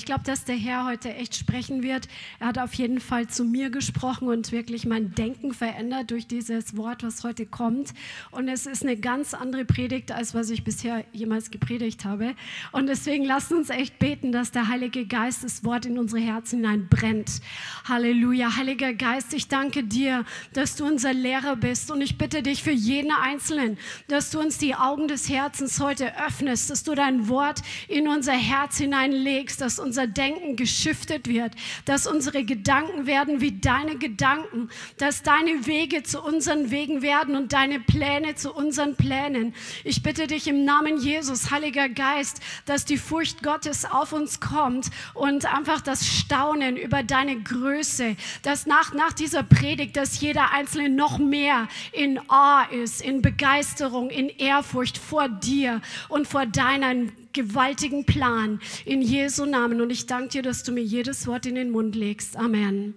Ich glaube, dass der Herr heute echt sprechen wird. Er hat auf jeden Fall zu mir gesprochen und wirklich mein Denken verändert durch dieses Wort, was heute kommt. Und es ist eine ganz andere Predigt, als was ich bisher jemals gepredigt habe. Und deswegen lasst uns echt beten, dass der Heilige Geist das Wort in unsere Herzen hinein brennt. Halleluja. Heiliger Geist, ich danke dir, dass du unser Lehrer bist. Und ich bitte dich für jeden Einzelnen, dass du uns die Augen des Herzens heute öffnest, dass du dein Wort in unser Herz hineinlegst legst, dass unser Denken geschiftet wird, dass unsere Gedanken werden wie deine Gedanken, dass deine Wege zu unseren Wegen werden und deine Pläne zu unseren Plänen. Ich bitte dich im Namen Jesus, Heiliger Geist, dass die Furcht Gottes auf uns kommt und einfach das Staunen über deine Größe, dass nach, nach dieser Predigt, dass jeder Einzelne noch mehr in Awe ist, in Begeisterung, in Ehrfurcht vor dir und vor deinen gewaltigen Plan in Jesu Namen. Und ich danke dir, dass du mir jedes Wort in den Mund legst. Amen.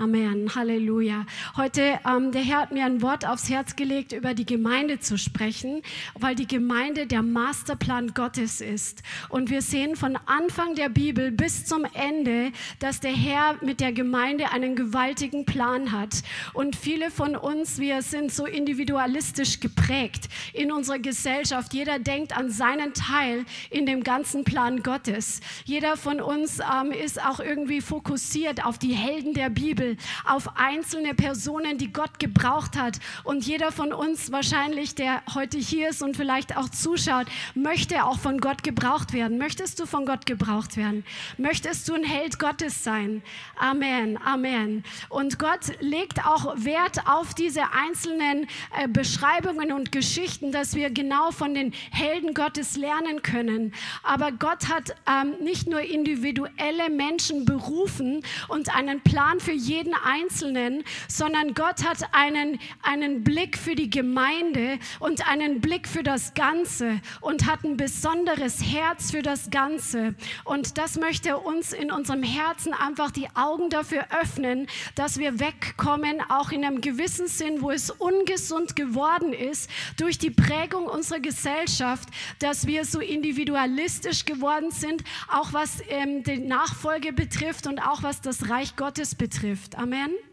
Amen. Halleluja. Heute, ähm, der Herr hat mir ein Wort aufs Herz gelegt, über die Gemeinde zu sprechen, weil die Gemeinde der Masterplan Gottes ist. Und wir sehen von Anfang der Bibel bis zum Ende, dass der Herr mit der Gemeinde einen gewaltigen Plan hat. Und viele von uns, wir sind so individualistisch geprägt in unserer Gesellschaft. Jeder denkt an seinen Teil in dem ganzen Plan Gottes. Jeder von uns ähm, ist auch irgendwie fokussiert auf die Helden der Bibel Bibel auf einzelne Personen, die Gott gebraucht hat. Und jeder von uns wahrscheinlich, der heute hier ist und vielleicht auch zuschaut, möchte auch von Gott gebraucht werden. Möchtest du von Gott gebraucht werden? Möchtest du ein Held Gottes sein? Amen, Amen. Und Gott legt auch Wert auf diese einzelnen äh, Beschreibungen und Geschichten, dass wir genau von den Helden Gottes lernen können. Aber Gott hat ähm, nicht nur individuelle Menschen berufen und einen Plan für jeden jeden Einzelnen, sondern Gott hat einen, einen Blick für die Gemeinde und einen Blick für das Ganze und hat ein besonderes Herz für das Ganze. Und das möchte uns in unserem Herzen einfach die Augen dafür öffnen, dass wir wegkommen, auch in einem gewissen Sinn, wo es ungesund geworden ist, durch die Prägung unserer Gesellschaft, dass wir so individualistisch geworden sind, auch was ähm, die Nachfolge betrifft und auch was das Reich Gottes betrifft. Amen.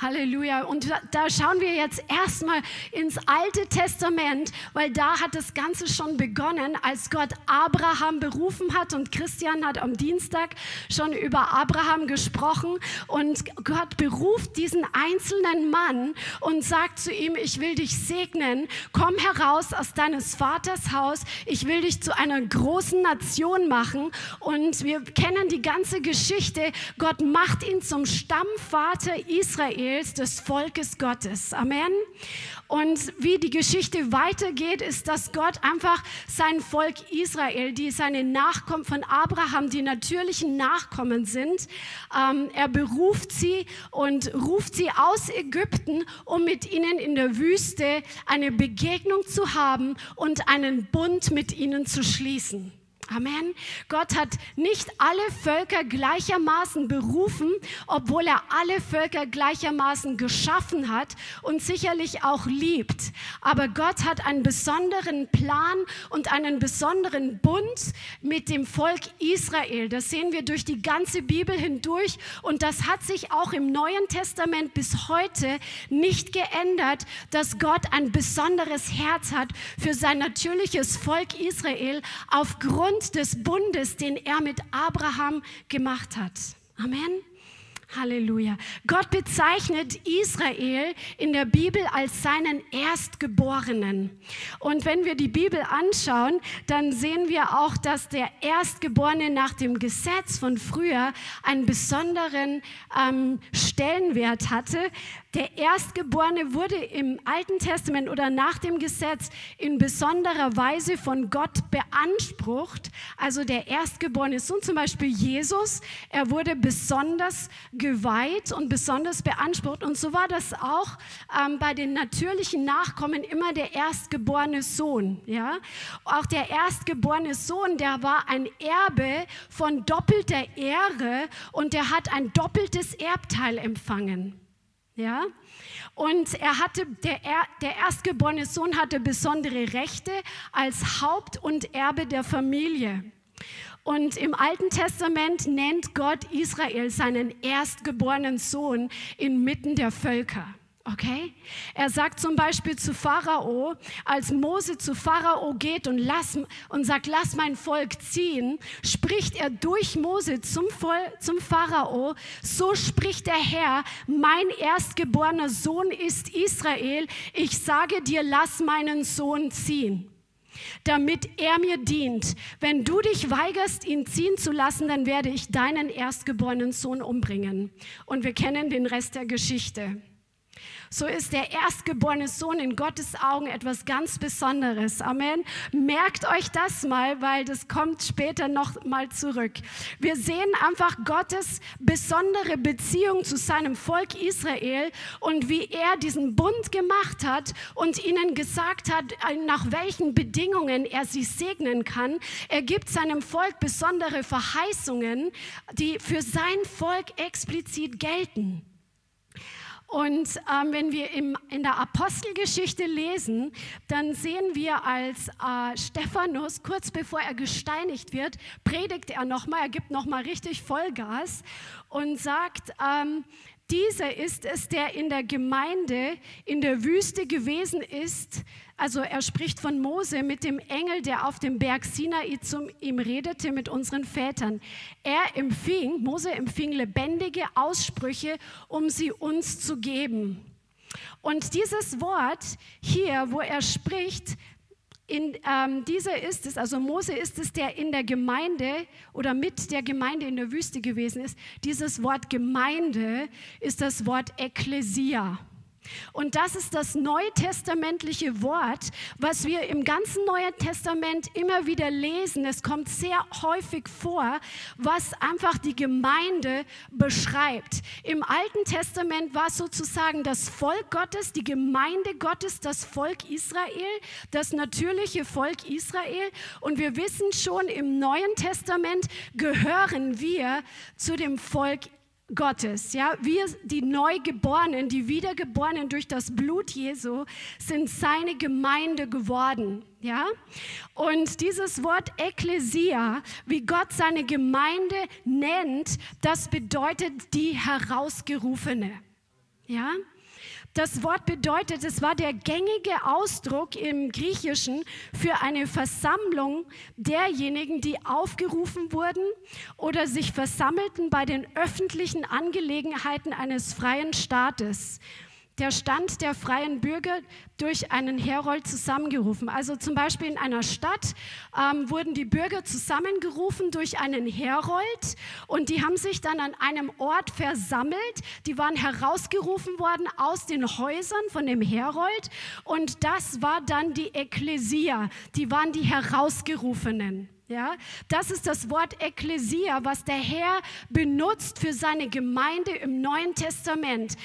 Halleluja. Und da schauen wir jetzt erstmal ins Alte Testament, weil da hat das Ganze schon begonnen, als Gott Abraham berufen hat. Und Christian hat am Dienstag schon über Abraham gesprochen. Und Gott beruft diesen einzelnen Mann und sagt zu ihm, ich will dich segnen. Komm heraus aus deines Vaters Haus. Ich will dich zu einer großen Nation machen. Und wir kennen die ganze Geschichte. Gott macht ihn zum Stammvater Israels Israels, des Volkes Gottes. Amen. Und wie die Geschichte weitergeht, ist, dass Gott einfach sein Volk Israel, die seine Nachkommen von Abraham, die natürlichen Nachkommen sind, ähm, er beruft sie und ruft sie aus Ägypten, um mit ihnen in der Wüste eine Begegnung zu haben und einen Bund mit ihnen zu schließen. Amen. Gott hat nicht alle Völker gleichermaßen berufen, obwohl er alle Völker gleichermaßen geschaffen hat und sicherlich auch liebt. Aber Gott hat einen besonderen Plan und einen besonderen Bund mit dem Volk Israel. Das sehen wir durch die ganze Bibel hindurch und das hat sich auch im Neuen Testament bis heute nicht geändert, dass Gott ein besonderes Herz hat für sein natürliches Volk Israel aufgrund Grund des Bundes, den er mit Abraham gemacht hat. Amen. Halleluja. Gott bezeichnet Israel in der Bibel als seinen Erstgeborenen. Und wenn wir die Bibel anschauen, dann sehen wir auch, dass der Erstgeborene nach dem Gesetz von früher einen besonderen ähm, Stellenwert hatte. Der Erstgeborene wurde im Alten Testament oder nach dem Gesetz in besonderer Weise von Gott beansprucht. Also der erstgeborene Sohn, zum Beispiel Jesus, er wurde besonders geweiht und besonders beansprucht. Und so war das auch ähm, bei den natürlichen Nachkommen immer der erstgeborene Sohn. Ja? Auch der erstgeborene Sohn, der war ein Erbe von doppelter Ehre und der hat ein doppeltes Erbteil empfangen. Ja? Und er hatte, der, der erstgeborene Sohn hatte besondere Rechte als Haupt und Erbe der Familie. Und im Alten Testament nennt Gott Israel seinen erstgeborenen Sohn inmitten der Völker. Okay? Er sagt zum Beispiel zu Pharao, als Mose zu Pharao geht und, lass, und sagt, lass mein Volk ziehen, spricht er durch Mose zum, zum Pharao, so spricht der Herr, mein erstgeborener Sohn ist Israel, ich sage dir, lass meinen Sohn ziehen damit er mir dient. Wenn du dich weigerst, ihn ziehen zu lassen, dann werde ich deinen erstgeborenen Sohn umbringen. Und wir kennen den Rest der Geschichte. So ist der erstgeborene Sohn in Gottes Augen etwas ganz Besonderes. Amen. Merkt euch das mal, weil das kommt später noch mal zurück. Wir sehen einfach Gottes besondere Beziehung zu seinem Volk Israel und wie er diesen Bund gemacht hat und ihnen gesagt hat, nach welchen Bedingungen er sie segnen kann. Er gibt seinem Volk besondere Verheißungen, die für sein Volk explizit gelten. Und ähm, wenn wir im, in der Apostelgeschichte lesen, dann sehen wir, als äh, Stephanus kurz bevor er gesteinigt wird, predigt er nochmal, er gibt nochmal richtig Vollgas und sagt, ähm, dieser ist es, der in der Gemeinde in der Wüste gewesen ist, also er spricht von Mose mit dem Engel, der auf dem Berg Sinai zu ihm redete mit unseren Vätern. Er empfing, Mose empfing lebendige Aussprüche, um sie uns zu geben. Und dieses Wort hier, wo er spricht, in, ähm, dieser ist es, also Mose ist es, der in der Gemeinde oder mit der Gemeinde in der Wüste gewesen ist. Dieses Wort Gemeinde ist das Wort Ekklesia. Und das ist das neutestamentliche Wort, was wir im ganzen Neuen Testament immer wieder lesen. Es kommt sehr häufig vor, was einfach die Gemeinde beschreibt. Im Alten Testament war sozusagen das Volk Gottes, die Gemeinde Gottes, das Volk Israel, das natürliche Volk Israel. Und wir wissen schon, im Neuen Testament gehören wir zu dem Volk Gottes. Ja, wir, die Neugeborenen, die Wiedergeborenen durch das Blut Jesu, sind seine Gemeinde geworden. Ja, und dieses Wort Ekklesia, wie Gott seine Gemeinde nennt, das bedeutet die Herausgerufene. Ja, das Wort bedeutet, es war der gängige Ausdruck im Griechischen für eine Versammlung derjenigen, die aufgerufen wurden oder sich versammelten bei den öffentlichen Angelegenheiten eines freien Staates der Stand der freien Bürger durch einen Herold zusammengerufen. Also zum Beispiel in einer Stadt ähm, wurden die Bürger zusammengerufen durch einen Herold und die haben sich dann an einem Ort versammelt. Die waren herausgerufen worden aus den Häusern von dem Herold und das war dann die Ekklesia. Die waren die Herausgerufenen. Ja, das ist das Wort Ekklesia, was der Herr benutzt für seine Gemeinde im Neuen Testament.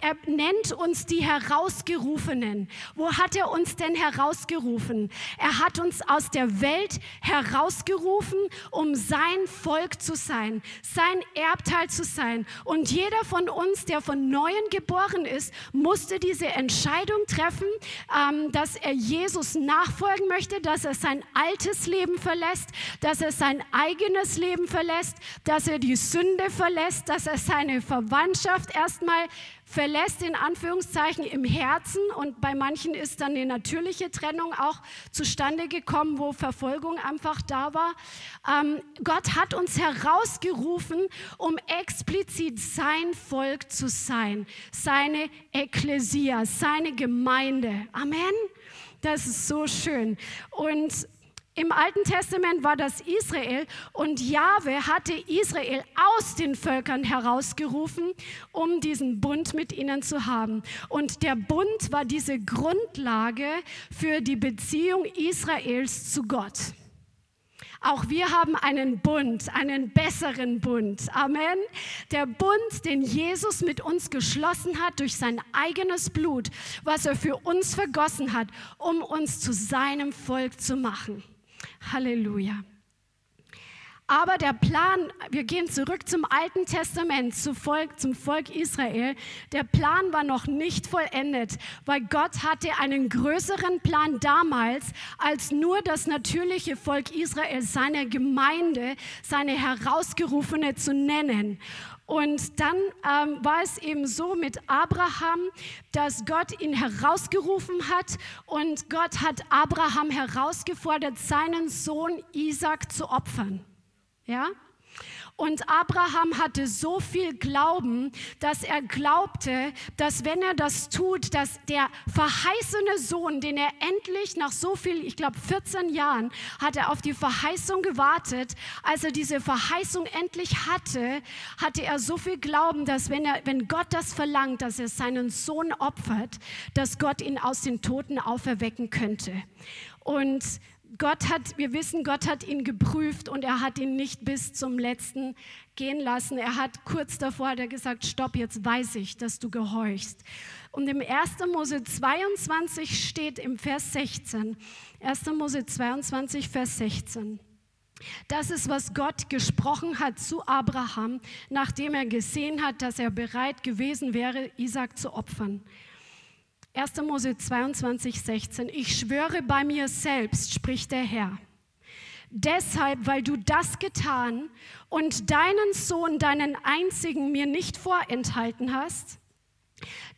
Er nennt uns die Herausgerufenen. Wo hat er uns denn herausgerufen? Er hat uns aus der Welt herausgerufen, um sein Volk zu sein, sein Erbteil zu sein. Und jeder von uns, der von Neuem geboren ist, musste diese Entscheidung treffen, ähm, dass er Jesus nachfolgen möchte, dass er sein altes Leben verlässt verlässt, dass er sein eigenes Leben verlässt, dass er die Sünde verlässt, dass er seine Verwandtschaft erstmal verlässt, in Anführungszeichen, im Herzen. Und bei manchen ist dann eine natürliche Trennung auch zustande gekommen, wo Verfolgung einfach da war. Ähm, Gott hat uns herausgerufen, um explizit sein Volk zu sein, seine Ekklesia, seine Gemeinde. Amen. Das ist so schön. Und Im Alten Testament war das Israel und Jahwe hatte Israel aus den Völkern herausgerufen, um diesen Bund mit ihnen zu haben. Und der Bund war diese Grundlage für die Beziehung Israels zu Gott. Auch wir haben einen Bund, einen besseren Bund. Amen. Der Bund, den Jesus mit uns geschlossen hat durch sein eigenes Blut, was er für uns vergossen hat, um uns zu seinem Volk zu machen. Halleluja. Aber der Plan, wir gehen zurück zum Alten Testament, zum Volk, zum Volk Israel. Der Plan war noch nicht vollendet, weil Gott hatte einen größeren Plan damals, als nur das natürliche Volk Israel, seine Gemeinde, seine Herausgerufene zu nennen. Und dann ähm, war es eben so mit Abraham, dass Gott ihn herausgerufen hat und Gott hat Abraham herausgefordert, seinen Sohn Isaac zu opfern. Ja? Und Abraham hatte so viel Glauben, dass er glaubte, dass wenn er das tut, dass der verheißene Sohn, den er endlich nach so viel, ich glaube 14 Jahren, hat er auf die Verheißung gewartet. Als er diese Verheißung endlich hatte, hatte er so viel Glauben, dass wenn, er, wenn Gott das verlangt, dass er seinen Sohn opfert, dass Gott ihn aus den Toten auferwecken könnte. Und Gott hat, wir wissen, Gott hat ihn geprüft und er hat ihn nicht bis zum letzten gehen lassen. Er hat kurz davor hat er gesagt, stopp, jetzt weiß ich, dass du gehorchst. Und im 1. Mose 22 steht im Vers 16, 1. Mose 22, Vers 16. Das ist, was Gott gesprochen hat zu Abraham, nachdem er gesehen hat, dass er bereit gewesen wäre, Isaac zu opfern. 1. Mose 22, 16. Ich schwöre bei mir selbst, spricht der Herr. Deshalb, weil du das getan und deinen Sohn, deinen einzigen, mir nicht vorenthalten hast,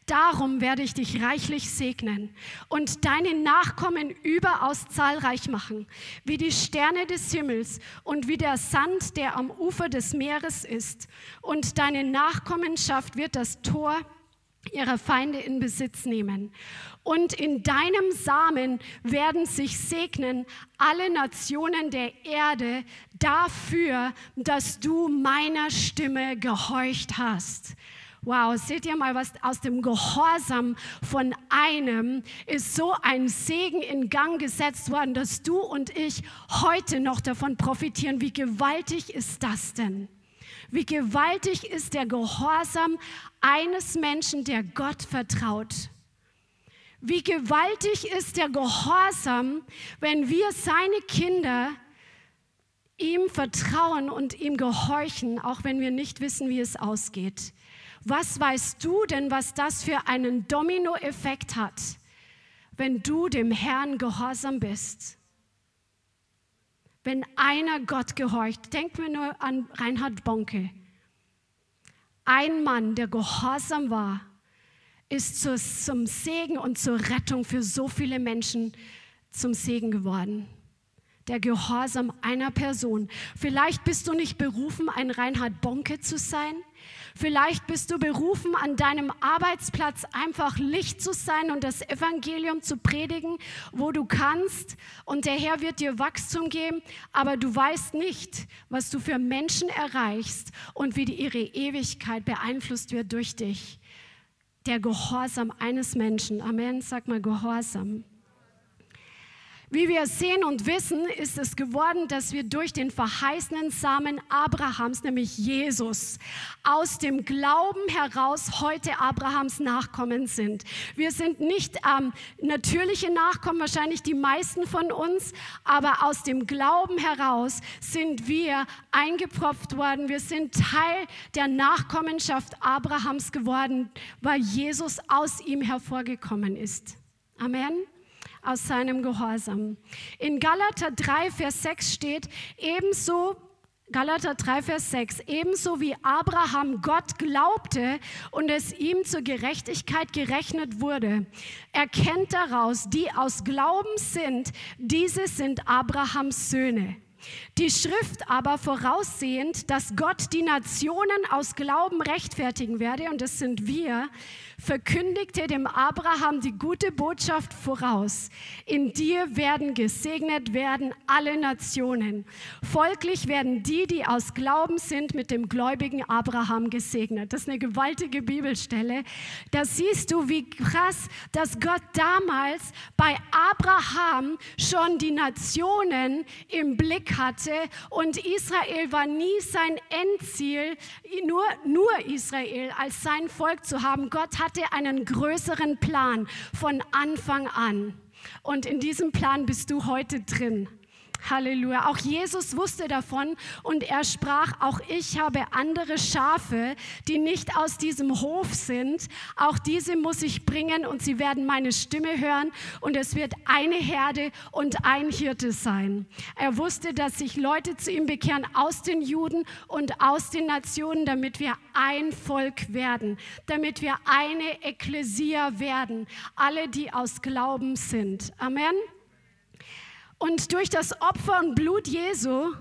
darum werde ich dich reichlich segnen und deine Nachkommen überaus zahlreich machen, wie die Sterne des Himmels und wie der Sand, der am Ufer des Meeres ist. Und deine Nachkommenschaft wird das Tor ihre Feinde in Besitz nehmen. Und in deinem Samen werden sich segnen alle Nationen der Erde dafür, dass du meiner Stimme gehorcht hast. Wow, seht ihr mal, was aus dem Gehorsam von einem ist so ein Segen in Gang gesetzt worden, dass du und ich heute noch davon profitieren. Wie gewaltig ist das denn? Wie gewaltig ist der Gehorsam eines Menschen, der Gott vertraut. Wie gewaltig ist der Gehorsam, wenn wir seine Kinder ihm vertrauen und ihm gehorchen, auch wenn wir nicht wissen, wie es ausgeht. Was weißt du denn, was das für einen Dominoeffekt hat, wenn du dem Herrn gehorsam bist? Wenn einer Gott gehorcht. Denkt mir nur an Reinhard Bonke. Ein Mann, der gehorsam war, ist zum Segen und zur Rettung für so viele Menschen zum Segen geworden der Gehorsam einer Person. Vielleicht bist du nicht berufen, ein Reinhard Bonke zu sein. Vielleicht bist du berufen, an deinem Arbeitsplatz einfach Licht zu sein und das Evangelium zu predigen, wo du kannst. Und der Herr wird dir Wachstum geben, aber du weißt nicht, was du für Menschen erreichst und wie ihre Ewigkeit beeinflusst wird durch dich. Der Gehorsam eines Menschen. Amen. Sag mal Gehorsam. Wie wir sehen und wissen, ist es geworden, dass wir durch den verheißenen Samen Abrahams, nämlich Jesus, aus dem Glauben heraus heute Abrahams Nachkommen sind. Wir sind nicht ähm, natürliche Nachkommen, wahrscheinlich die meisten von uns, aber aus dem Glauben heraus sind wir eingepropft worden. Wir sind Teil der Nachkommenschaft Abrahams geworden, weil Jesus aus ihm hervorgekommen ist. Amen aus seinem Gehorsam. In Galater 3, Vers 6 steht, ebenso Galater 3, Vers 6. Ebenso wie Abraham Gott glaubte und es ihm zur Gerechtigkeit gerechnet wurde, erkennt daraus, die aus Glauben sind, diese sind Abrahams Söhne. Die Schrift aber voraussehend, dass Gott die Nationen aus Glauben rechtfertigen werde, und das sind wir, verkündigte dem Abraham die gute Botschaft voraus. In dir werden gesegnet werden alle Nationen. Folglich werden die, die aus Glauben sind, mit dem gläubigen Abraham gesegnet. Das ist eine gewaltige Bibelstelle. Da siehst du, wie krass, dass Gott damals bei Abraham schon die Nationen im Blick hatte und Israel war nie sein Endziel, nur, nur Israel als sein Volk zu haben. Gott hat hatte einen größeren Plan von Anfang an. Und in diesem Plan bist du heute drin. Halleluja. Auch Jesus wusste davon und er sprach, auch ich habe andere Schafe, die nicht aus diesem Hof sind. Auch diese muss ich bringen und sie werden meine Stimme hören und es wird eine Herde und ein Hirte sein. Er wusste, dass sich Leute zu ihm bekehren aus den Juden und aus den Nationen, damit wir ein Volk werden, damit wir eine Ekklesia werden. Alle, die aus Glauben sind. Amen. Und durch das Opfer und Blut Jesu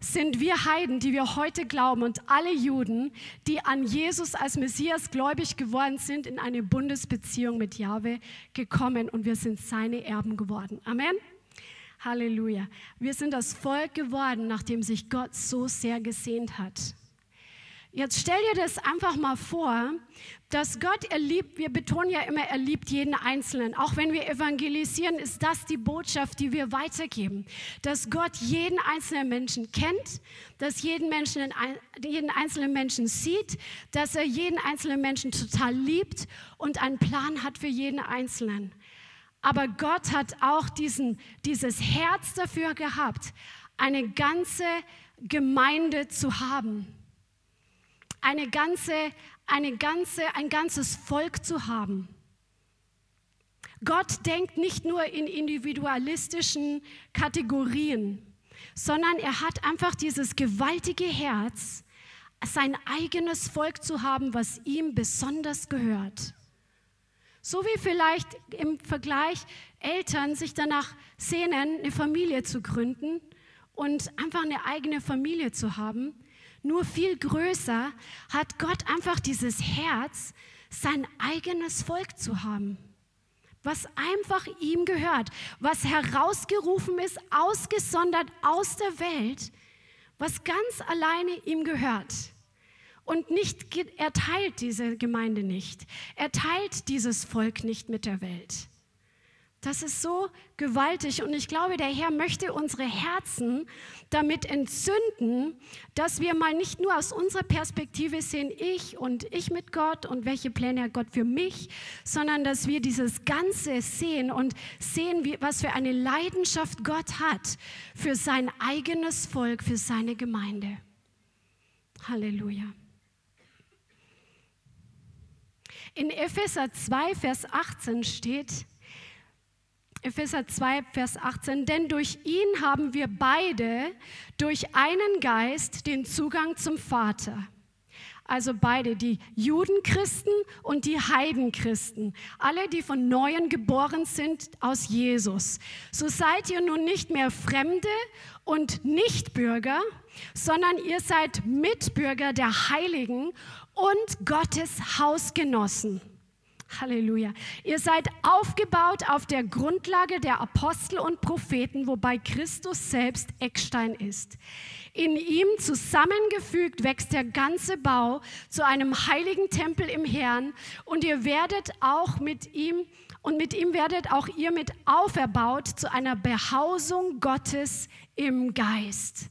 sind wir Heiden, die wir heute glauben und alle Juden, die an Jesus als Messias gläubig geworden sind, in eine Bundesbeziehung mit Jahwe gekommen und wir sind seine Erben geworden. Amen. Halleluja. Wir sind das Volk geworden, nachdem sich Gott so sehr gesehnt hat. Jetzt stell dir das einfach mal vor, dass Gott er liebt, wir betonen ja immer, er liebt jeden Einzelnen. Auch wenn wir evangelisieren, ist das die Botschaft, die wir weitergeben. Dass Gott jeden einzelnen Menschen kennt, dass jeden, Menschen, jeden einzelnen Menschen sieht, dass er jeden einzelnen Menschen total liebt und einen Plan hat für jeden Einzelnen. Aber Gott hat auch diesen, dieses Herz dafür gehabt, eine ganze Gemeinde zu haben eine ganze, eine ganze, ein ganzes Volk zu haben. Gott denkt nicht nur in individualistischen Kategorien, sondern er hat einfach dieses gewaltige Herz, sein eigenes Volk zu haben, was ihm besonders gehört. So wie vielleicht im Vergleich Eltern sich danach sehnen, eine Familie zu gründen und einfach eine eigene Familie zu haben, nur viel größer hat Gott einfach dieses Herz, sein eigenes Volk zu haben, was einfach ihm gehört, was herausgerufen ist, ausgesondert aus der Welt, was ganz alleine ihm gehört. Und nicht, er teilt diese Gemeinde nicht. Er teilt dieses Volk nicht mit der Welt. Das ist so gewaltig und ich glaube, der Herr möchte unsere Herzen damit entzünden, dass wir mal nicht nur aus unserer Perspektive sehen, ich und ich mit Gott und welche Pläne hat Gott für mich, sondern dass wir dieses Ganze sehen und sehen, wie, was für eine Leidenschaft Gott hat für sein eigenes Volk, für seine Gemeinde. Halleluja. In Epheser 2, Vers 18 steht, Epheser 2, Vers 18, denn durch ihn haben wir beide durch einen Geist den Zugang zum Vater. Also beide, die Judenchristen und die Heidenchristen, alle, die von Neuem geboren sind aus Jesus. So seid ihr nun nicht mehr Fremde und Nichtbürger, sondern ihr seid Mitbürger der Heiligen und Gottes Hausgenossen. Halleluja. Ihr seid aufgebaut auf der Grundlage der Apostel und Propheten, wobei Christus selbst Eckstein ist. In ihm zusammengefügt wächst der ganze Bau zu einem heiligen Tempel im Herrn und ihr werdet auch mit ihm und mit ihm werdet auch ihr mit auferbaut zu einer Behausung Gottes im Geist.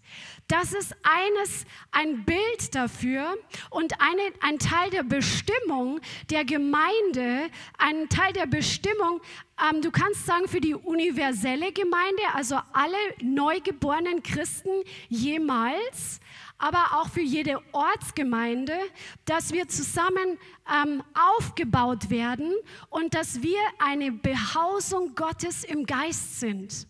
Das ist eines, ein Bild dafür und eine, ein Teil der Bestimmung der Gemeinde, ein Teil der Bestimmung, ähm, du kannst sagen, für die universelle Gemeinde, also alle neugeborenen Christen jemals, aber auch für jede Ortsgemeinde, dass wir zusammen ähm, aufgebaut werden und dass wir eine Behausung Gottes im Geist sind.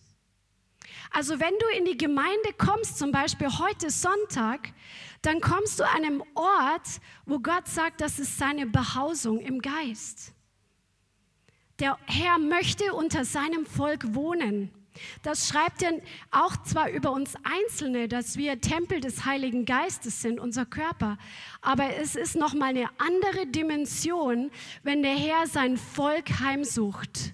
Also wenn du in die Gemeinde kommst, zum Beispiel heute Sonntag, dann kommst du an einem Ort, wo Gott sagt, das ist seine Behausung im Geist. Der Herr möchte unter seinem Volk wohnen. Das schreibt er auch zwar über uns Einzelne, dass wir Tempel des Heiligen Geistes sind, unser Körper, aber es ist noch mal eine andere Dimension, wenn der Herr sein Volk heimsucht.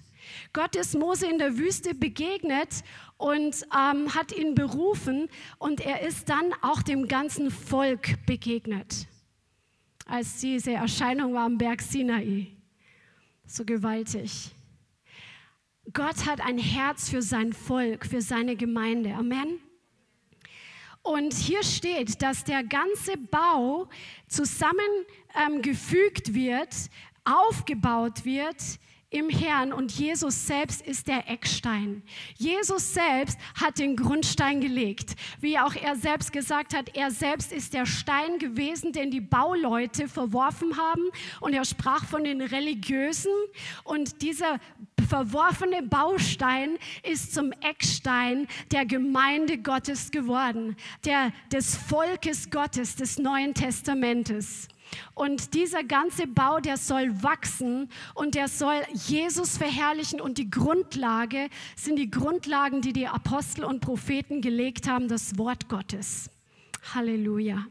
Gott ist Mose in der Wüste begegnet und ähm, hat ihn berufen und er ist dann auch dem ganzen Volk begegnet, als diese Erscheinung war am Berg Sinai. So gewaltig. Gott hat ein Herz für sein Volk, für seine Gemeinde. Amen. Und hier steht, dass der ganze Bau zusammengefügt ähm, wird, aufgebaut wird im Herrn und Jesus selbst ist der Eckstein. Jesus selbst hat den Grundstein gelegt. Wie auch er selbst gesagt hat, er selbst ist der Stein gewesen, den die Bauleute verworfen haben. Und er sprach von den Religiösen. Und dieser verworfene Baustein ist zum Eckstein der Gemeinde Gottes geworden, der, des Volkes Gottes, des Neuen Testamentes. Und dieser ganze Bau, der soll wachsen und der soll Jesus verherrlichen. Und die Grundlage sind die Grundlagen, die die Apostel und Propheten gelegt haben, das Wort Gottes. Halleluja.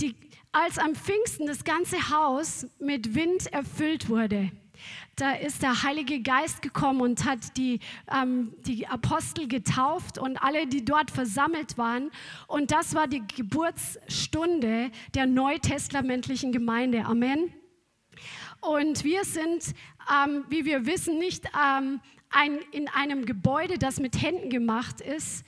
Die, als am Pfingsten das ganze Haus mit Wind erfüllt wurde, da ist der Heilige Geist gekommen und hat die, ähm, die Apostel getauft und alle, die dort versammelt waren. Und das war die Geburtsstunde der neutestamentlichen Gemeinde. Amen. Und wir sind, ähm, wie wir wissen, nicht ähm, ein, in einem Gebäude, das mit Händen gemacht ist,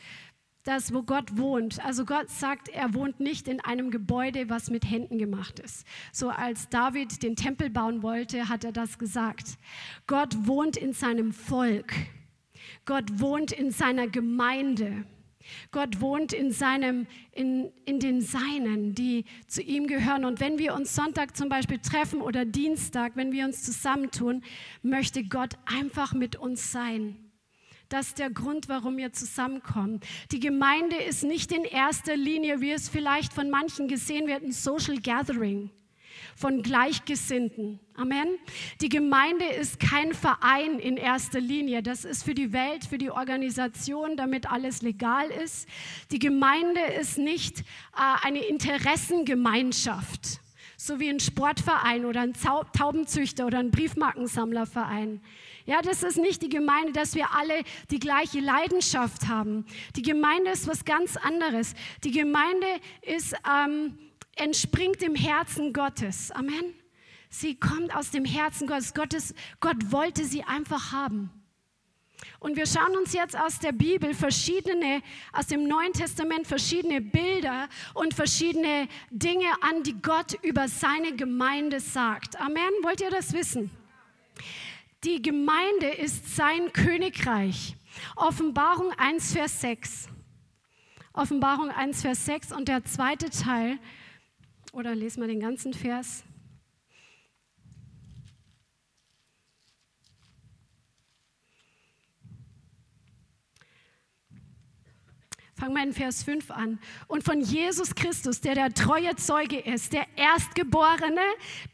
das, wo Gott wohnt. Also Gott sagt, er wohnt nicht in einem Gebäude, was mit Händen gemacht ist. So als David den Tempel bauen wollte, hat er das gesagt. Gott wohnt in seinem Volk. Gott wohnt in seiner Gemeinde. Gott wohnt in, seinem, in, in den Seinen, die zu ihm gehören. Und wenn wir uns Sonntag zum Beispiel treffen oder Dienstag, wenn wir uns zusammentun, möchte Gott einfach mit uns sein. Das ist der Grund, warum wir zusammenkommen. Die Gemeinde ist nicht in erster Linie, wie es vielleicht von manchen gesehen wird, ein Social Gathering von Gleichgesinnten. Amen. Die Gemeinde ist kein Verein in erster Linie. Das ist für die Welt, für die Organisation, damit alles legal ist. Die Gemeinde ist nicht äh, eine Interessengemeinschaft, so wie ein Sportverein oder ein Taubenzüchter oder ein Briefmarkensammlerverein. Ja, das ist nicht die Gemeinde, dass wir alle die gleiche Leidenschaft haben. Die Gemeinde ist was ganz anderes. Die Gemeinde ist, ähm, entspringt dem Herzen Gottes. Amen. Sie kommt aus dem Herzen Gottes. Gottes. Gott wollte sie einfach haben. Und wir schauen uns jetzt aus der Bibel verschiedene, aus dem Neuen Testament verschiedene Bilder und verschiedene Dinge an, die Gott über seine Gemeinde sagt. Amen. Wollt ihr das wissen? Die Gemeinde ist sein Königreich. Offenbarung 1, Vers 6. Offenbarung 1, Vers 6 und der zweite Teil, oder lesen wir den ganzen Vers. Fangen wir in Vers 5 an. Und von Jesus Christus, der der treue Zeuge ist, der Erstgeborene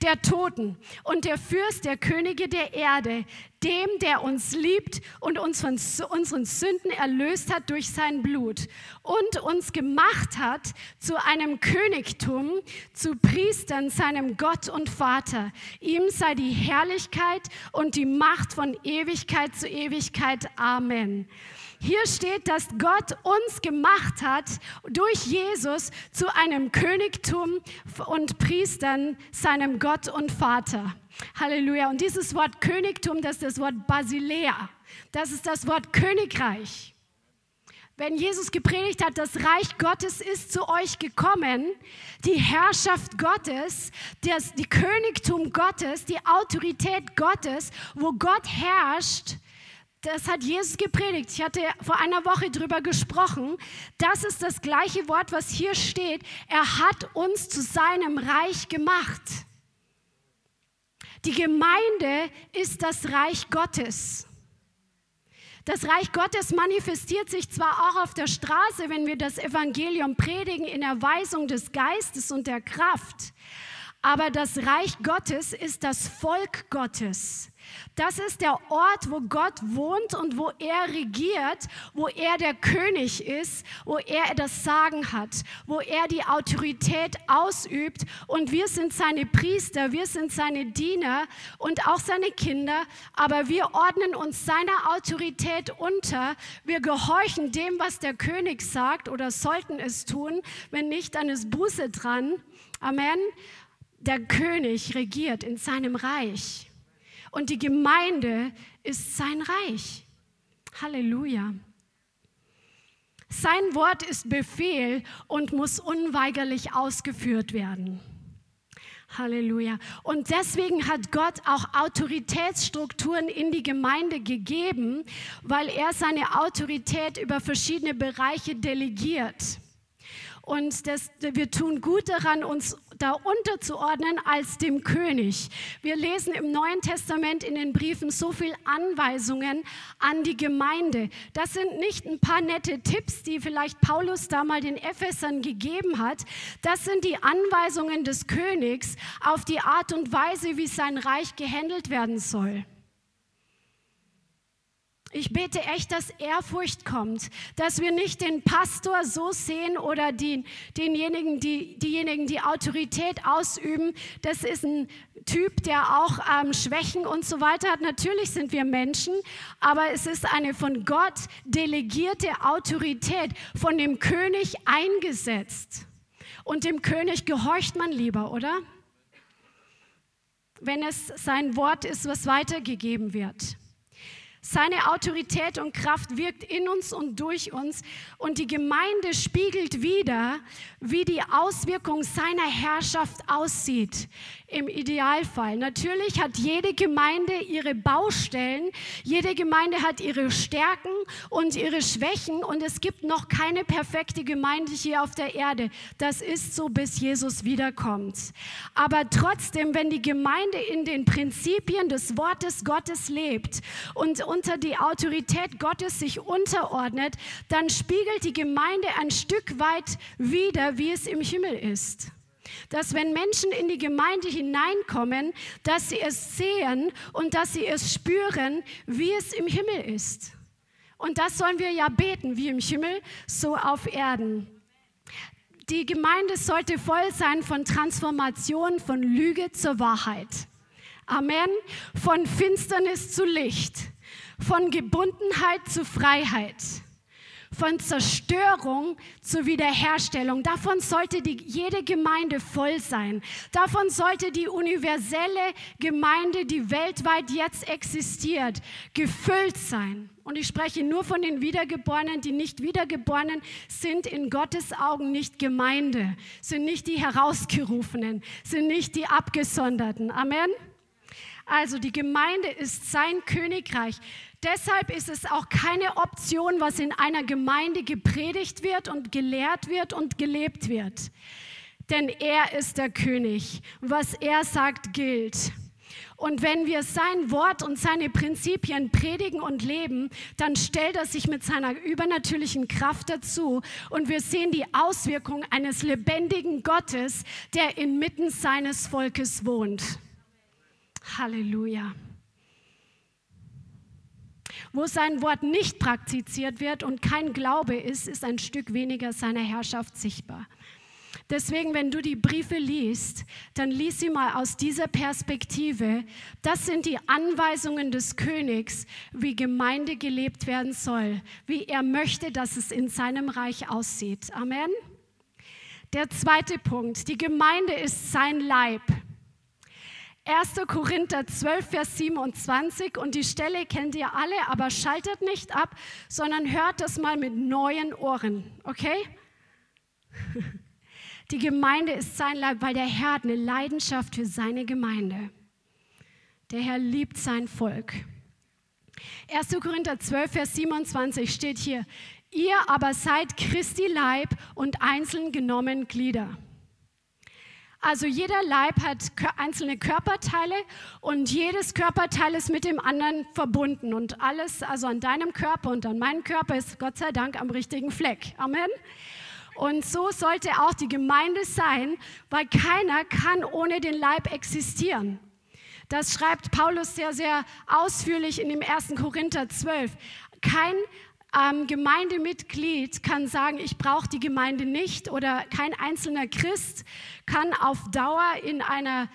der Toten und der Fürst der Könige der Erde, dem, der uns liebt und uns von unseren Sünden erlöst hat durch sein Blut und uns gemacht hat zu einem Königtum, zu Priestern seinem Gott und Vater. Ihm sei die Herrlichkeit und die Macht von Ewigkeit zu Ewigkeit. Amen. Hier steht, dass Gott uns gemacht hat durch Jesus zu einem Königtum und Priestern seinem Gott und Vater. Halleluja. Und dieses Wort Königtum, das ist das Wort Basilea. Das ist das Wort Königreich. Wenn Jesus gepredigt hat, das Reich Gottes ist zu euch gekommen, die Herrschaft Gottes, das die Königtum Gottes, die Autorität Gottes, wo Gott herrscht, das hat Jesus gepredigt. Ich hatte vor einer Woche drüber gesprochen. Das ist das gleiche Wort, was hier steht. Er hat uns zu seinem Reich gemacht. Die Gemeinde ist das Reich Gottes. Das Reich Gottes manifestiert sich zwar auch auf der Straße, wenn wir das Evangelium predigen in Erweisung des Geistes und der Kraft, Aber das Reich Gottes ist das Volk Gottes. Das ist der Ort, wo Gott wohnt und wo er regiert, wo er der König ist, wo er das Sagen hat, wo er die Autorität ausübt. Und wir sind seine Priester, wir sind seine Diener und auch seine Kinder, aber wir ordnen uns seiner Autorität unter. Wir gehorchen dem, was der König sagt oder sollten es tun. Wenn nicht, dann ist Buße dran. Amen. Der König regiert in seinem Reich und die Gemeinde ist sein Reich. Halleluja. Sein Wort ist Befehl und muss unweigerlich ausgeführt werden. Halleluja. Und deswegen hat Gott auch Autoritätsstrukturen in die Gemeinde gegeben, weil er seine Autorität über verschiedene Bereiche delegiert. Und das, wir tun gut daran, uns da unterzuordnen als dem König. Wir lesen im Neuen Testament in den Briefen so viele Anweisungen an die Gemeinde. Das sind nicht ein paar nette Tipps, die vielleicht Paulus da mal den Ephesern gegeben hat. Das sind die Anweisungen des Königs auf die Art und Weise, wie sein Reich gehandelt werden soll. Ich bete echt, dass Ehrfurcht kommt, dass wir nicht den Pastor so sehen oder den, denjenigen, die, diejenigen, die Autorität ausüben. Das ist ein Typ, der auch ähm, Schwächen und so weiter hat. Natürlich sind wir Menschen, aber es ist eine von Gott delegierte Autorität, von dem König eingesetzt. Und dem König gehorcht man lieber, oder? Wenn es sein Wort ist, was weitergegeben wird. Seine Autorität und Kraft wirkt in uns und durch uns. Und die Gemeinde spiegelt wieder, wie die Auswirkung seiner Herrschaft aussieht im Idealfall. Natürlich hat jede Gemeinde ihre Baustellen, jede Gemeinde hat ihre Stärken und ihre Schwächen und es gibt noch keine perfekte Gemeinde hier auf der Erde. Das ist so, bis Jesus wiederkommt. Aber trotzdem, wenn die Gemeinde in den Prinzipien des Wortes Gottes lebt und unter die Autorität Gottes sich unterordnet, dann spiegelt die Gemeinde ein Stück weit wider, wie es im Himmel ist dass wenn Menschen in die Gemeinde hineinkommen, dass sie es sehen und dass sie es spüren, wie es im Himmel ist. Und das sollen wir ja beten, wie im Himmel, so auf Erden. Die Gemeinde sollte voll sein von Transformation, von Lüge zur Wahrheit. Amen. Von Finsternis zu Licht, von Gebundenheit zu Freiheit von Zerstörung zur Wiederherstellung. Davon sollte die, jede Gemeinde voll sein. Davon sollte die universelle Gemeinde, die weltweit jetzt existiert, gefüllt sein. Und ich spreche nur von den Wiedergeborenen. Die nicht Wiedergeborenen sind in Gottes Augen nicht Gemeinde, sind nicht die Herausgerufenen, sind nicht die Abgesonderten. Amen. Also die Gemeinde ist sein Königreich. Deshalb ist es auch keine Option, was in einer Gemeinde gepredigt wird und gelehrt wird und gelebt wird. Denn er ist der König. Was er sagt, gilt. Und wenn wir sein Wort und seine Prinzipien predigen und leben, dann stellt er sich mit seiner übernatürlichen Kraft dazu. Und wir sehen die Auswirkung eines lebendigen Gottes, der inmitten seines Volkes wohnt. Halleluja. Wo sein Wort nicht praktiziert wird und kein Glaube ist, ist ein Stück weniger seiner Herrschaft sichtbar. Deswegen, wenn du die Briefe liest, dann lies sie mal aus dieser Perspektive. Das sind die Anweisungen des Königs, wie Gemeinde gelebt werden soll, wie er möchte, dass es in seinem Reich aussieht. Amen. Der zweite Punkt, die Gemeinde ist sein Leib. 1. Korinther 12, Vers 27 und die Stelle kennt ihr alle, aber schaltet nicht ab, sondern hört das mal mit neuen Ohren, okay? Die Gemeinde ist sein Leib, weil der Herr hat eine Leidenschaft für seine Gemeinde. Der Herr liebt sein Volk. 1. Korinther 12, Vers 27 steht hier, ihr aber seid Christi Leib und einzeln genommen Glieder. Also jeder Leib hat einzelne Körperteile und jedes Körperteil ist mit dem anderen verbunden und alles, also an deinem Körper und an meinem Körper ist Gott sei Dank am richtigen Fleck. Amen. Und so sollte auch die Gemeinde sein, weil keiner kann ohne den Leib existieren. Das schreibt Paulus sehr, sehr ausführlich in dem 1. Korinther 12. Kein ähm, Gemeindemitglied kann sagen, ich brauche die Gemeinde nicht oder kein einzelner Christ kann auf Dauer in einer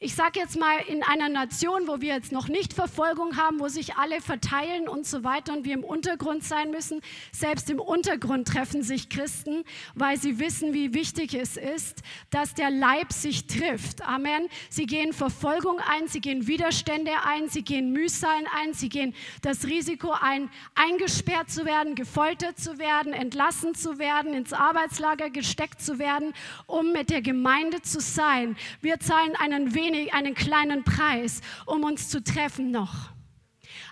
ich sage jetzt mal, in einer Nation, wo wir jetzt noch nicht Verfolgung haben, wo sich alle verteilen und so weiter und wir im Untergrund sein müssen, selbst im Untergrund treffen sich Christen, weil sie wissen, wie wichtig es ist, dass der Leib sich trifft. Amen. Sie gehen Verfolgung ein, sie gehen Widerstände ein, sie gehen Mühsalen ein, sie gehen das Risiko ein, eingesperrt zu werden, gefoltert zu werden, entlassen zu werden, ins Arbeitslager gesteckt zu werden, um mit der Gemeinde zu sein. Wir zahlen einen Weg wenig, einen kleinen Preis, um uns zu treffen noch.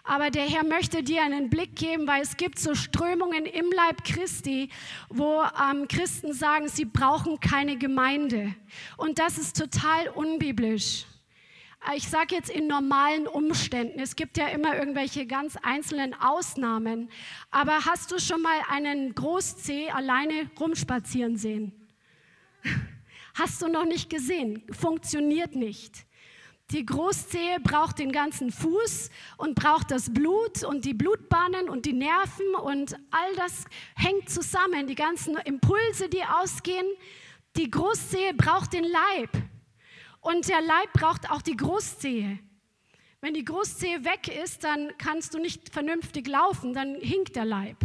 Aber der Herr möchte dir einen Blick geben, weil es gibt so Strömungen im Leib Christi, wo ähm, Christen sagen, sie brauchen keine Gemeinde. Und das ist total unbiblisch. Ich sage jetzt in normalen Umständen. Es gibt ja immer irgendwelche ganz einzelnen Ausnahmen. Aber hast du schon mal einen Großzeh alleine rumspazieren sehen? Hast du noch nicht gesehen. Funktioniert nicht. Die Großzehe braucht den ganzen Fuß und braucht das Blut und die Blutbahnen und die Nerven und all das hängt zusammen. Die ganzen Impulse, die ausgehen. Die Großzehe braucht den Leib. Und der Leib braucht auch die Großzehe. Wenn die Großzehe weg ist, dann kannst du nicht vernünftig laufen, dann hinkt der Leib.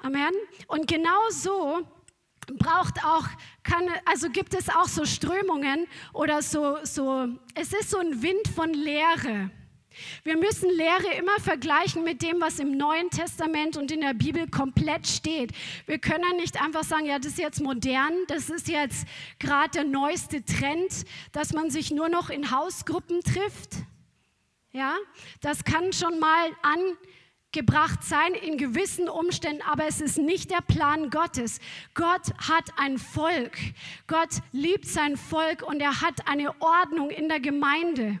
Amen. Und genau so braucht auch, kann, also gibt es auch so Strömungen oder so, so, es ist so ein Wind von Leere. Wir müssen Lehre immer vergleichen mit dem, was im Neuen Testament und in der Bibel komplett steht. Wir können nicht einfach sagen, ja, das ist jetzt modern, das ist jetzt gerade der neueste Trend, dass man sich nur noch in Hausgruppen trifft. Ja, das kann schon mal an gebracht sein in gewissen Umständen, aber es ist nicht der Plan Gottes. Gott hat ein Volk. Gott liebt sein Volk und er hat eine Ordnung in der Gemeinde.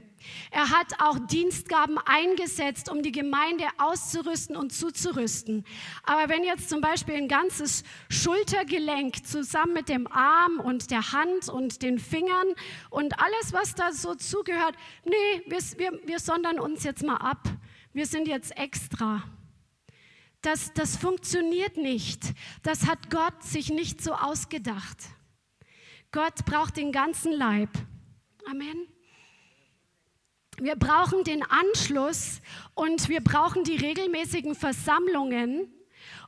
Er hat auch Dienstgaben eingesetzt, um die Gemeinde auszurüsten und zuzurüsten. Aber wenn jetzt zum Beispiel ein ganzes Schultergelenk zusammen mit dem Arm und der Hand und den Fingern und alles, was da so zugehört, nee, wir, wir, wir sondern uns jetzt mal ab wir sind jetzt extra. Das, das funktioniert nicht. Das hat Gott sich nicht so ausgedacht. Gott braucht den ganzen Leib. Amen. Wir brauchen den Anschluss und wir brauchen die regelmäßigen Versammlungen,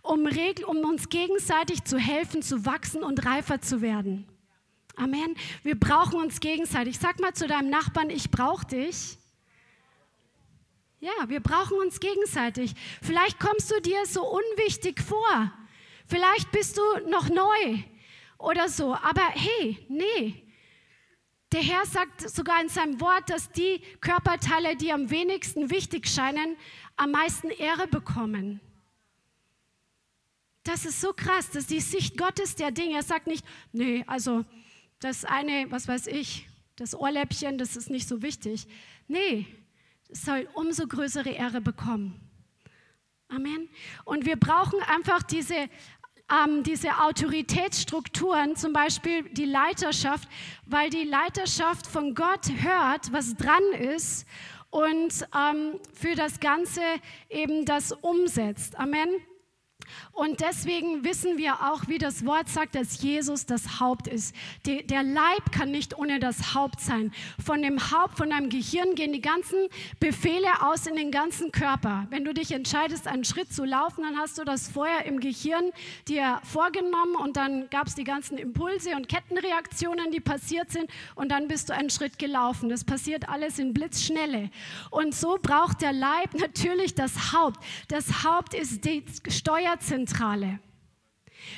um, um, uns gegenseitig zu helfen, zu wachsen und reifer zu werden. Amen. Wir brauchen uns gegenseitig. Sag mal zu deinem Nachbarn, ich brauche dich. Ja, wir brauchen uns gegenseitig. Vielleicht kommst du dir so unwichtig vor. Vielleicht bist du noch neu oder so. Aber hey, nee. Der Herr sagt sogar in seinem Wort, dass die Körperteile, die am wenigsten wichtig scheinen, am meisten Ehre bekommen. Das ist so krass, das ist die Sicht Gottes der Dinge. Er sagt nicht, nee, also das eine, was weiß ich, das Ohrläppchen, das ist nicht so wichtig. Nee, soll umso größere Ehre bekommen. Amen. Und wir brauchen einfach diese, ähm, diese Autoritätsstrukturen, zum Beispiel die Leiterschaft, weil die Leiterschaft von Gott hört, was dran ist und ähm, für das Ganze eben das umsetzt. Amen. Und deswegen wissen wir auch, wie das Wort sagt, dass Jesus das Haupt ist. der Leib kann nicht ohne das Haupt sein. Von dem Haupt, von deinem Gehirn gehen die ganzen Befehle aus in den ganzen Körper. Wenn du dich entscheidest, einen Schritt zu laufen, dann hast du das vorher im Gehirn dir vorgenommen und dann gab es die ganzen Impulse und Kettenreaktionen, die passiert sind und dann bist du einen Schritt gelaufen. Das passiert alles in Blitzschnelle. Und so braucht der Leib natürlich das Haupt. Das Haupt ist die Steuer Steuerzentrale.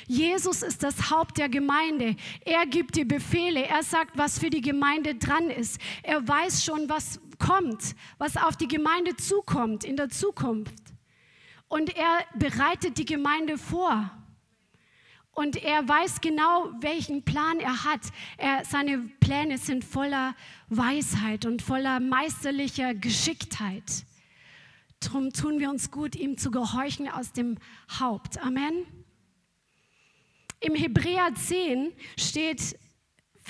Jesus ist das Haupt der Gemeinde. Er gibt die Befehle. Er sagt, was für die Gemeinde dran ist. Er weiß schon, was kommt, was auf die Gemeinde zukommt in der Zukunft. Und er bereitet die Gemeinde vor. Und er weiß genau, welchen Plan er hat. Er, seine Pläne sind voller Weisheit und voller meisterlicher Geschicktheit. Darum tun wir uns gut, ihm zu gehorchen aus dem Haupt. Amen. Im Hebräer 10 steht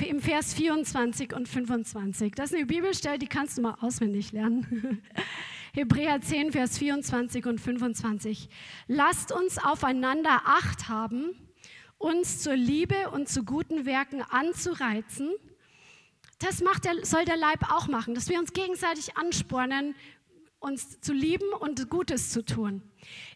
im Vers 24 und 25. Das ist eine Bibelstelle, die kannst du mal auswendig lernen. Hebräer 10, Vers 24 und 25. Lasst uns aufeinander Acht haben, uns zur Liebe und zu guten Werken anzureizen. Das macht der, soll der Leib auch machen, dass wir uns gegenseitig anspornen, uns zu lieben und Gutes zu tun,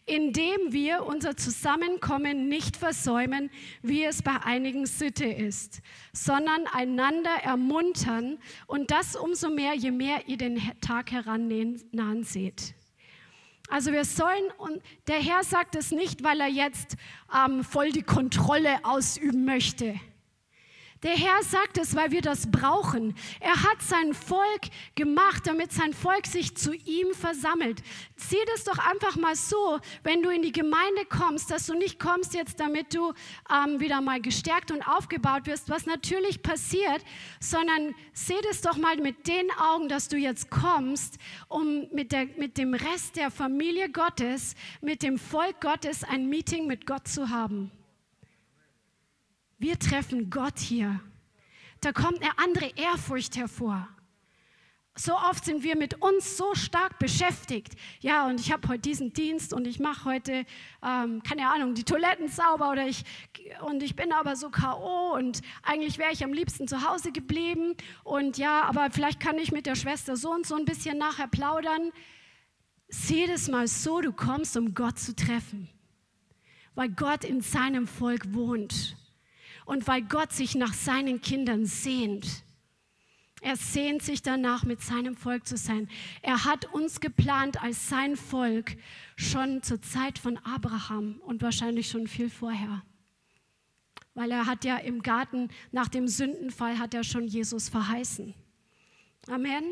indem wir unser Zusammenkommen nicht versäumen, wie es bei einigen Sitte ist, sondern einander ermuntern und das umso mehr, je mehr ihr den Tag herannahen seht. Also wir sollen, und der Herr sagt es nicht, weil er jetzt ähm, voll die Kontrolle ausüben möchte der Herr sagt es, weil wir das brauchen. Er hat sein Volk gemacht, damit sein Volk sich zu ihm versammelt. Sieh das doch einfach mal so, wenn du in die Gemeinde kommst, dass du nicht kommst jetzt, damit du ähm, wieder mal gestärkt und aufgebaut wirst, was natürlich passiert, sondern sieh das doch mal mit den Augen, dass du jetzt kommst, um mit, der, mit dem Rest der Familie Gottes, mit dem Volk Gottes ein Meeting mit Gott zu haben. Wir treffen Gott hier. Da kommt eine andere Ehrfurcht hervor. So oft sind wir mit uns so stark beschäftigt. Ja, und ich habe heute diesen Dienst und ich mache heute, ähm, keine Ahnung, die Toiletten sauber oder ich, und ich bin aber so K.O. und eigentlich wäre ich am liebsten zu Hause geblieben und ja, aber vielleicht kann ich mit der Schwester so und so ein bisschen nachher plaudern. Sieh das mal so, du kommst, um Gott zu treffen, weil Gott in seinem Volk wohnt und weil Gott sich nach seinen Kindern sehnt. Er sehnt sich danach, mit seinem Volk zu sein. Er hat uns geplant als sein Volk schon zur Zeit von Abraham und wahrscheinlich schon viel vorher. Weil er hat ja im Garten nach dem Sündenfall hat er schon Jesus verheißen. Amen.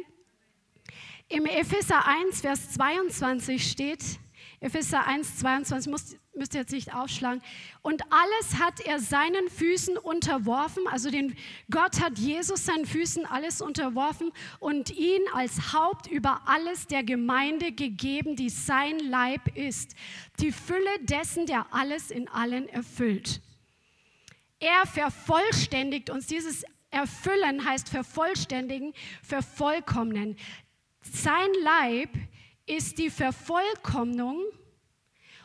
Im Epheser 1, Vers 22 steht, Epheser 1, 22, muss, müsst ihr jetzt nicht aufschlagen. Und alles hat er seinen Füßen unterworfen, also den, Gott hat Jesus seinen Füßen alles unterworfen und ihn als Haupt über alles der Gemeinde gegeben, die sein Leib ist. Die Fülle dessen, der alles in allen erfüllt. Er vervollständigt uns. Dieses Erfüllen heißt vervollständigen, vervollkommnen. Sein Leib ist die Vervollkommnung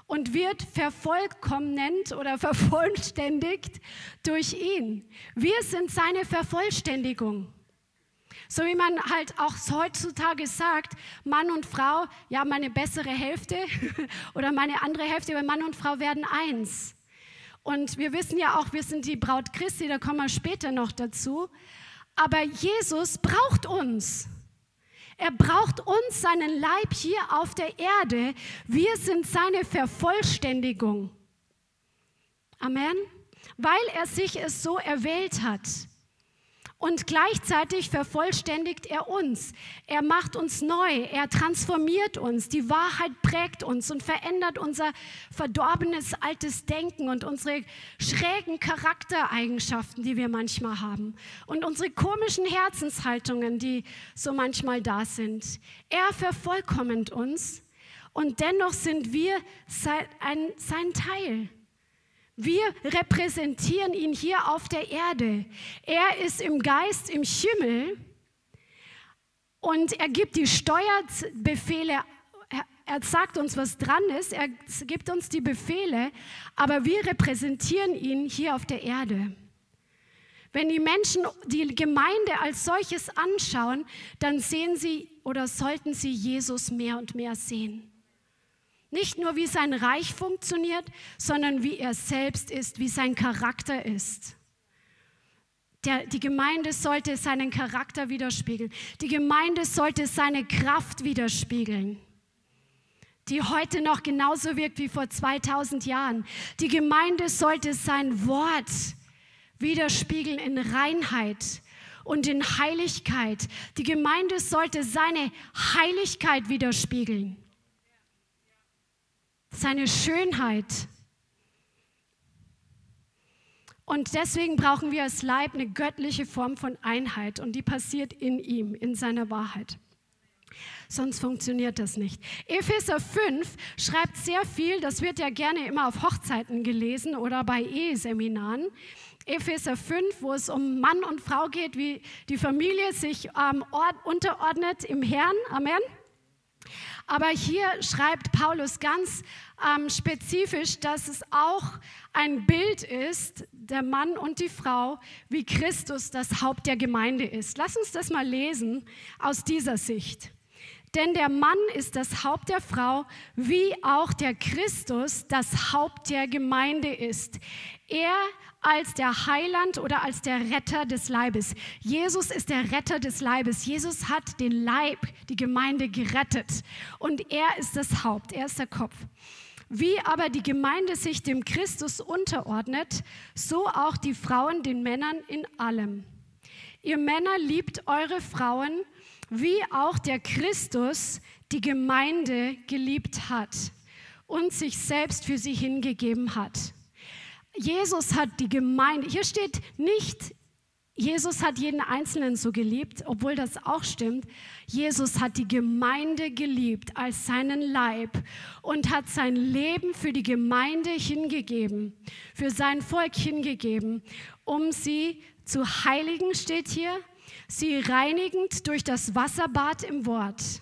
und wird vervollkommnet oder vervollständigt durch ihn. Wir sind seine Vervollständigung. So wie man halt auch heutzutage sagt, Mann und Frau, ja, meine bessere Hälfte oder meine andere Hälfte, weil Mann und Frau werden eins. Und wir wissen ja auch, wir sind die Braut Christi, da kommen wir später noch dazu. Aber Jesus braucht uns. Er braucht uns, seinen Leib hier auf der Erde. Wir sind seine Vervollständigung. Amen. Weil er sich es so erwählt hat. Und gleichzeitig vervollständigt er uns. Er macht uns neu. Er transformiert uns. Die Wahrheit prägt uns und verändert unser verdorbenes altes Denken und unsere schrägen Charaktereigenschaften, die wir manchmal haben. Und unsere komischen Herzenshaltungen, die so manchmal da sind. Er vervollkommnet uns. Und dennoch sind wir sein, ein, sein Teil. Wir repräsentieren ihn hier auf der Erde. Er ist im Geist im Himmel und er gibt die Steuerbefehle. Er sagt uns, was dran ist. Er gibt uns die Befehle, aber wir repräsentieren ihn hier auf der Erde. Wenn die Menschen die Gemeinde als solches anschauen, dann sehen sie oder sollten sie Jesus mehr und mehr sehen. Nicht nur, wie sein Reich funktioniert, sondern wie er selbst ist, wie sein Charakter ist. Der, die Gemeinde sollte seinen Charakter widerspiegeln. Die Gemeinde sollte seine Kraft widerspiegeln, die heute noch genauso wirkt wie vor 2000 Jahren. Die Gemeinde sollte sein Wort widerspiegeln in Reinheit und in Heiligkeit. Die Gemeinde sollte seine Heiligkeit widerspiegeln seine Schönheit. Und deswegen brauchen wir als Leib eine göttliche Form von Einheit und die passiert in ihm, in seiner Wahrheit. Sonst funktioniert das nicht. Epheser 5 schreibt sehr viel, das wird ja gerne immer auf Hochzeiten gelesen oder bei Eheseminaren. Epheser 5, wo es um Mann und Frau geht, wie die Familie sich ähm, unterordnet im Herrn. Amen. Aber hier schreibt Paulus ganz ähm, spezifisch, dass es auch ein Bild ist, der Mann und die Frau, wie Christus das Haupt der Gemeinde ist. Lass uns das mal lesen aus dieser Sicht. Denn der Mann ist das Haupt der Frau, wie auch der Christus das Haupt der Gemeinde ist. Er als der Heiland oder als der Retter des Leibes. Jesus ist der Retter des Leibes. Jesus hat den Leib, die Gemeinde gerettet. Und er ist das Haupt, er ist der Kopf. Wie aber die Gemeinde sich dem Christus unterordnet, so auch die Frauen den Männern in allem. Ihr Männer liebt eure Frauen, wie auch der Christus die Gemeinde geliebt hat und sich selbst für sie hingegeben hat. Jesus hat die Gemeinde, hier steht nicht, Jesus hat jeden Einzelnen so geliebt, obwohl das auch stimmt. Jesus hat die Gemeinde geliebt als seinen Leib und hat sein Leben für die Gemeinde hingegeben, für sein Volk hingegeben, um sie zu heiligen, steht hier, sie reinigend durch das Wasserbad im Wort.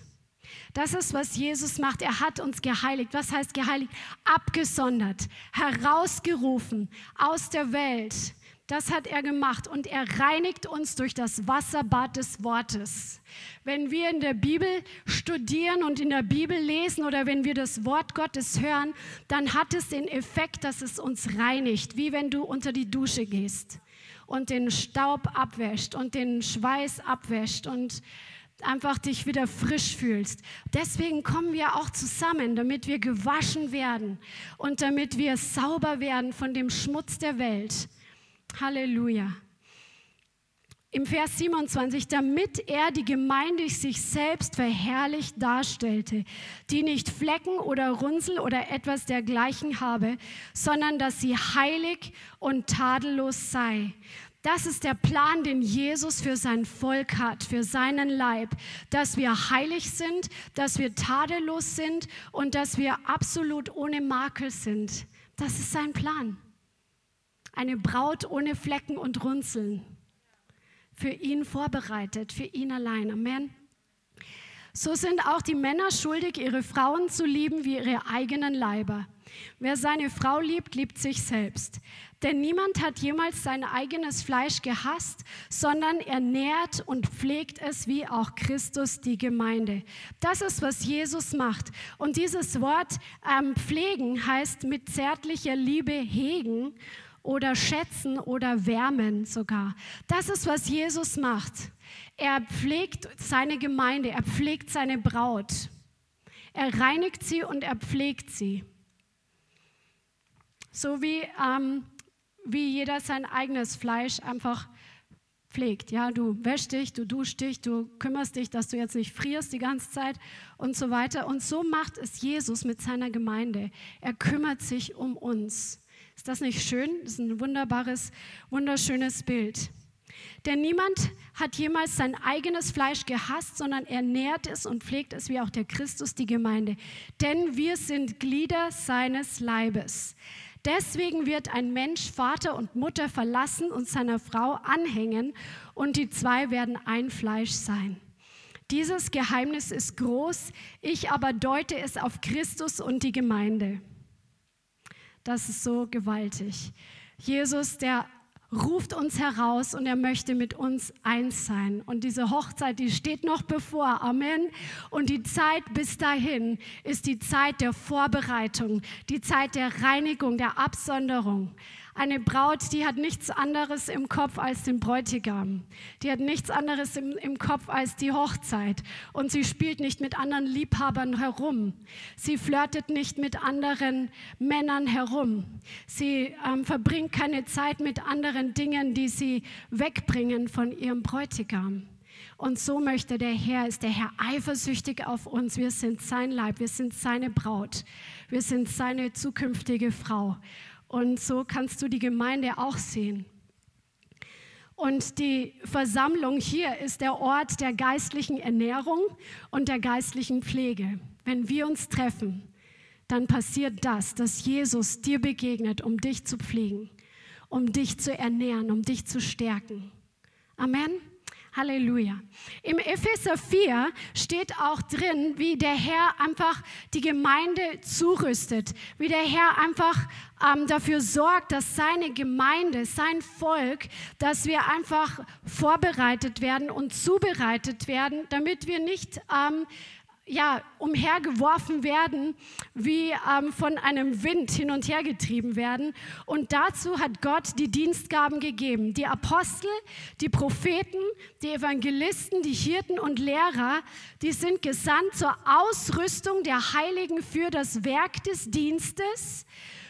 Das ist, was Jesus macht. Er hat uns geheiligt. Was heißt geheiligt? Abgesondert, herausgerufen aus der Welt. Das hat er gemacht und er reinigt uns durch das Wasserbad des Wortes. Wenn wir in der Bibel studieren und in der Bibel lesen oder wenn wir das Wort Gottes hören, dann hat es den Effekt, dass es uns reinigt, wie wenn du unter die Dusche gehst und den Staub abwäscht und den Schweiß abwäscht und einfach dich wieder frisch fühlst. Deswegen kommen wir auch zusammen, damit wir gewaschen werden und damit wir sauber werden von dem Schmutz der Welt. Halleluja. Im Vers 27, damit er die Gemeinde sich selbst verherrlicht darstellte, die nicht Flecken oder Runzel oder etwas dergleichen habe, sondern dass sie heilig und tadellos sei. Das ist der Plan, den Jesus für sein Volk hat, für seinen Leib, dass wir heilig sind, dass wir tadellos sind und dass wir absolut ohne Makel sind. Das ist sein Plan. Eine Braut ohne Flecken und Runzeln. Für ihn vorbereitet, für ihn allein. Amen. So sind auch die Männer schuldig, ihre Frauen zu lieben wie ihre eigenen Leiber. Wer seine Frau liebt, liebt sich selbst. Denn niemand hat jemals sein eigenes Fleisch gehasst, sondern er nährt und pflegt es wie auch Christus die Gemeinde. Das ist, was Jesus macht. Und dieses Wort ähm, pflegen heißt mit zärtlicher Liebe hegen oder schätzen oder wärmen sogar. Das ist, was Jesus macht. Er pflegt seine Gemeinde, er pflegt seine Braut. Er reinigt sie und er pflegt sie. So wie, ähm, wie jeder sein eigenes Fleisch einfach pflegt. Ja, du wäschst dich, du duschst dich, du kümmerst dich, dass du jetzt nicht frierst die ganze Zeit und so weiter. Und so macht es Jesus mit seiner Gemeinde. Er kümmert sich um uns. Ist das nicht schön? Das ist ein wunderbares, wunderschönes Bild. Denn niemand hat jemals sein eigenes Fleisch gehasst, sondern er nährt es und pflegt es wie auch der Christus die Gemeinde. Denn wir sind Glieder seines Leibes. Deswegen wird ein Mensch Vater und Mutter verlassen und seiner Frau anhängen und die zwei werden ein Fleisch sein. Dieses Geheimnis ist groß, ich aber deute es auf Christus und die Gemeinde. Das ist so gewaltig. Jesus, der ruft uns heraus und er möchte mit uns eins sein. Und diese Hochzeit, die steht noch bevor. Amen. Und die Zeit bis dahin ist die Zeit der Vorbereitung, die Zeit der Reinigung, der Absonderung. Eine Braut, die hat nichts anderes im Kopf als den Bräutigam. Die hat nichts anderes im, im Kopf als die Hochzeit. Und sie spielt nicht mit anderen Liebhabern herum. Sie flirtet nicht mit anderen Männern herum. Sie ähm, verbringt keine Zeit mit anderen Dingen, die sie wegbringen von ihrem Bräutigam. Und so möchte der Herr, ist der Herr eifersüchtig auf uns. Wir sind sein Leib, wir sind seine Braut, wir sind seine zukünftige Frau. Und so kannst du die Gemeinde auch sehen. Und die Versammlung hier ist der Ort der geistlichen Ernährung und der geistlichen Pflege. Wenn wir uns treffen, dann passiert das, dass Jesus dir begegnet, um dich zu pflegen, um dich zu ernähren, um dich zu stärken. Amen. Halleluja. Im Epheser 4 steht auch drin, wie der Herr einfach die Gemeinde zurüstet, wie der Herr einfach ähm, dafür sorgt, dass seine Gemeinde, sein Volk, dass wir einfach vorbereitet werden und zubereitet werden, damit wir nicht ähm, ja, umhergeworfen werden, wie ähm, von einem Wind hin und her getrieben werden. Und dazu hat Gott die Dienstgaben gegeben. Die Apostel, die Propheten, die Evangelisten, die Hirten und Lehrer, die sind gesandt zur Ausrüstung der Heiligen für das Werk des Dienstes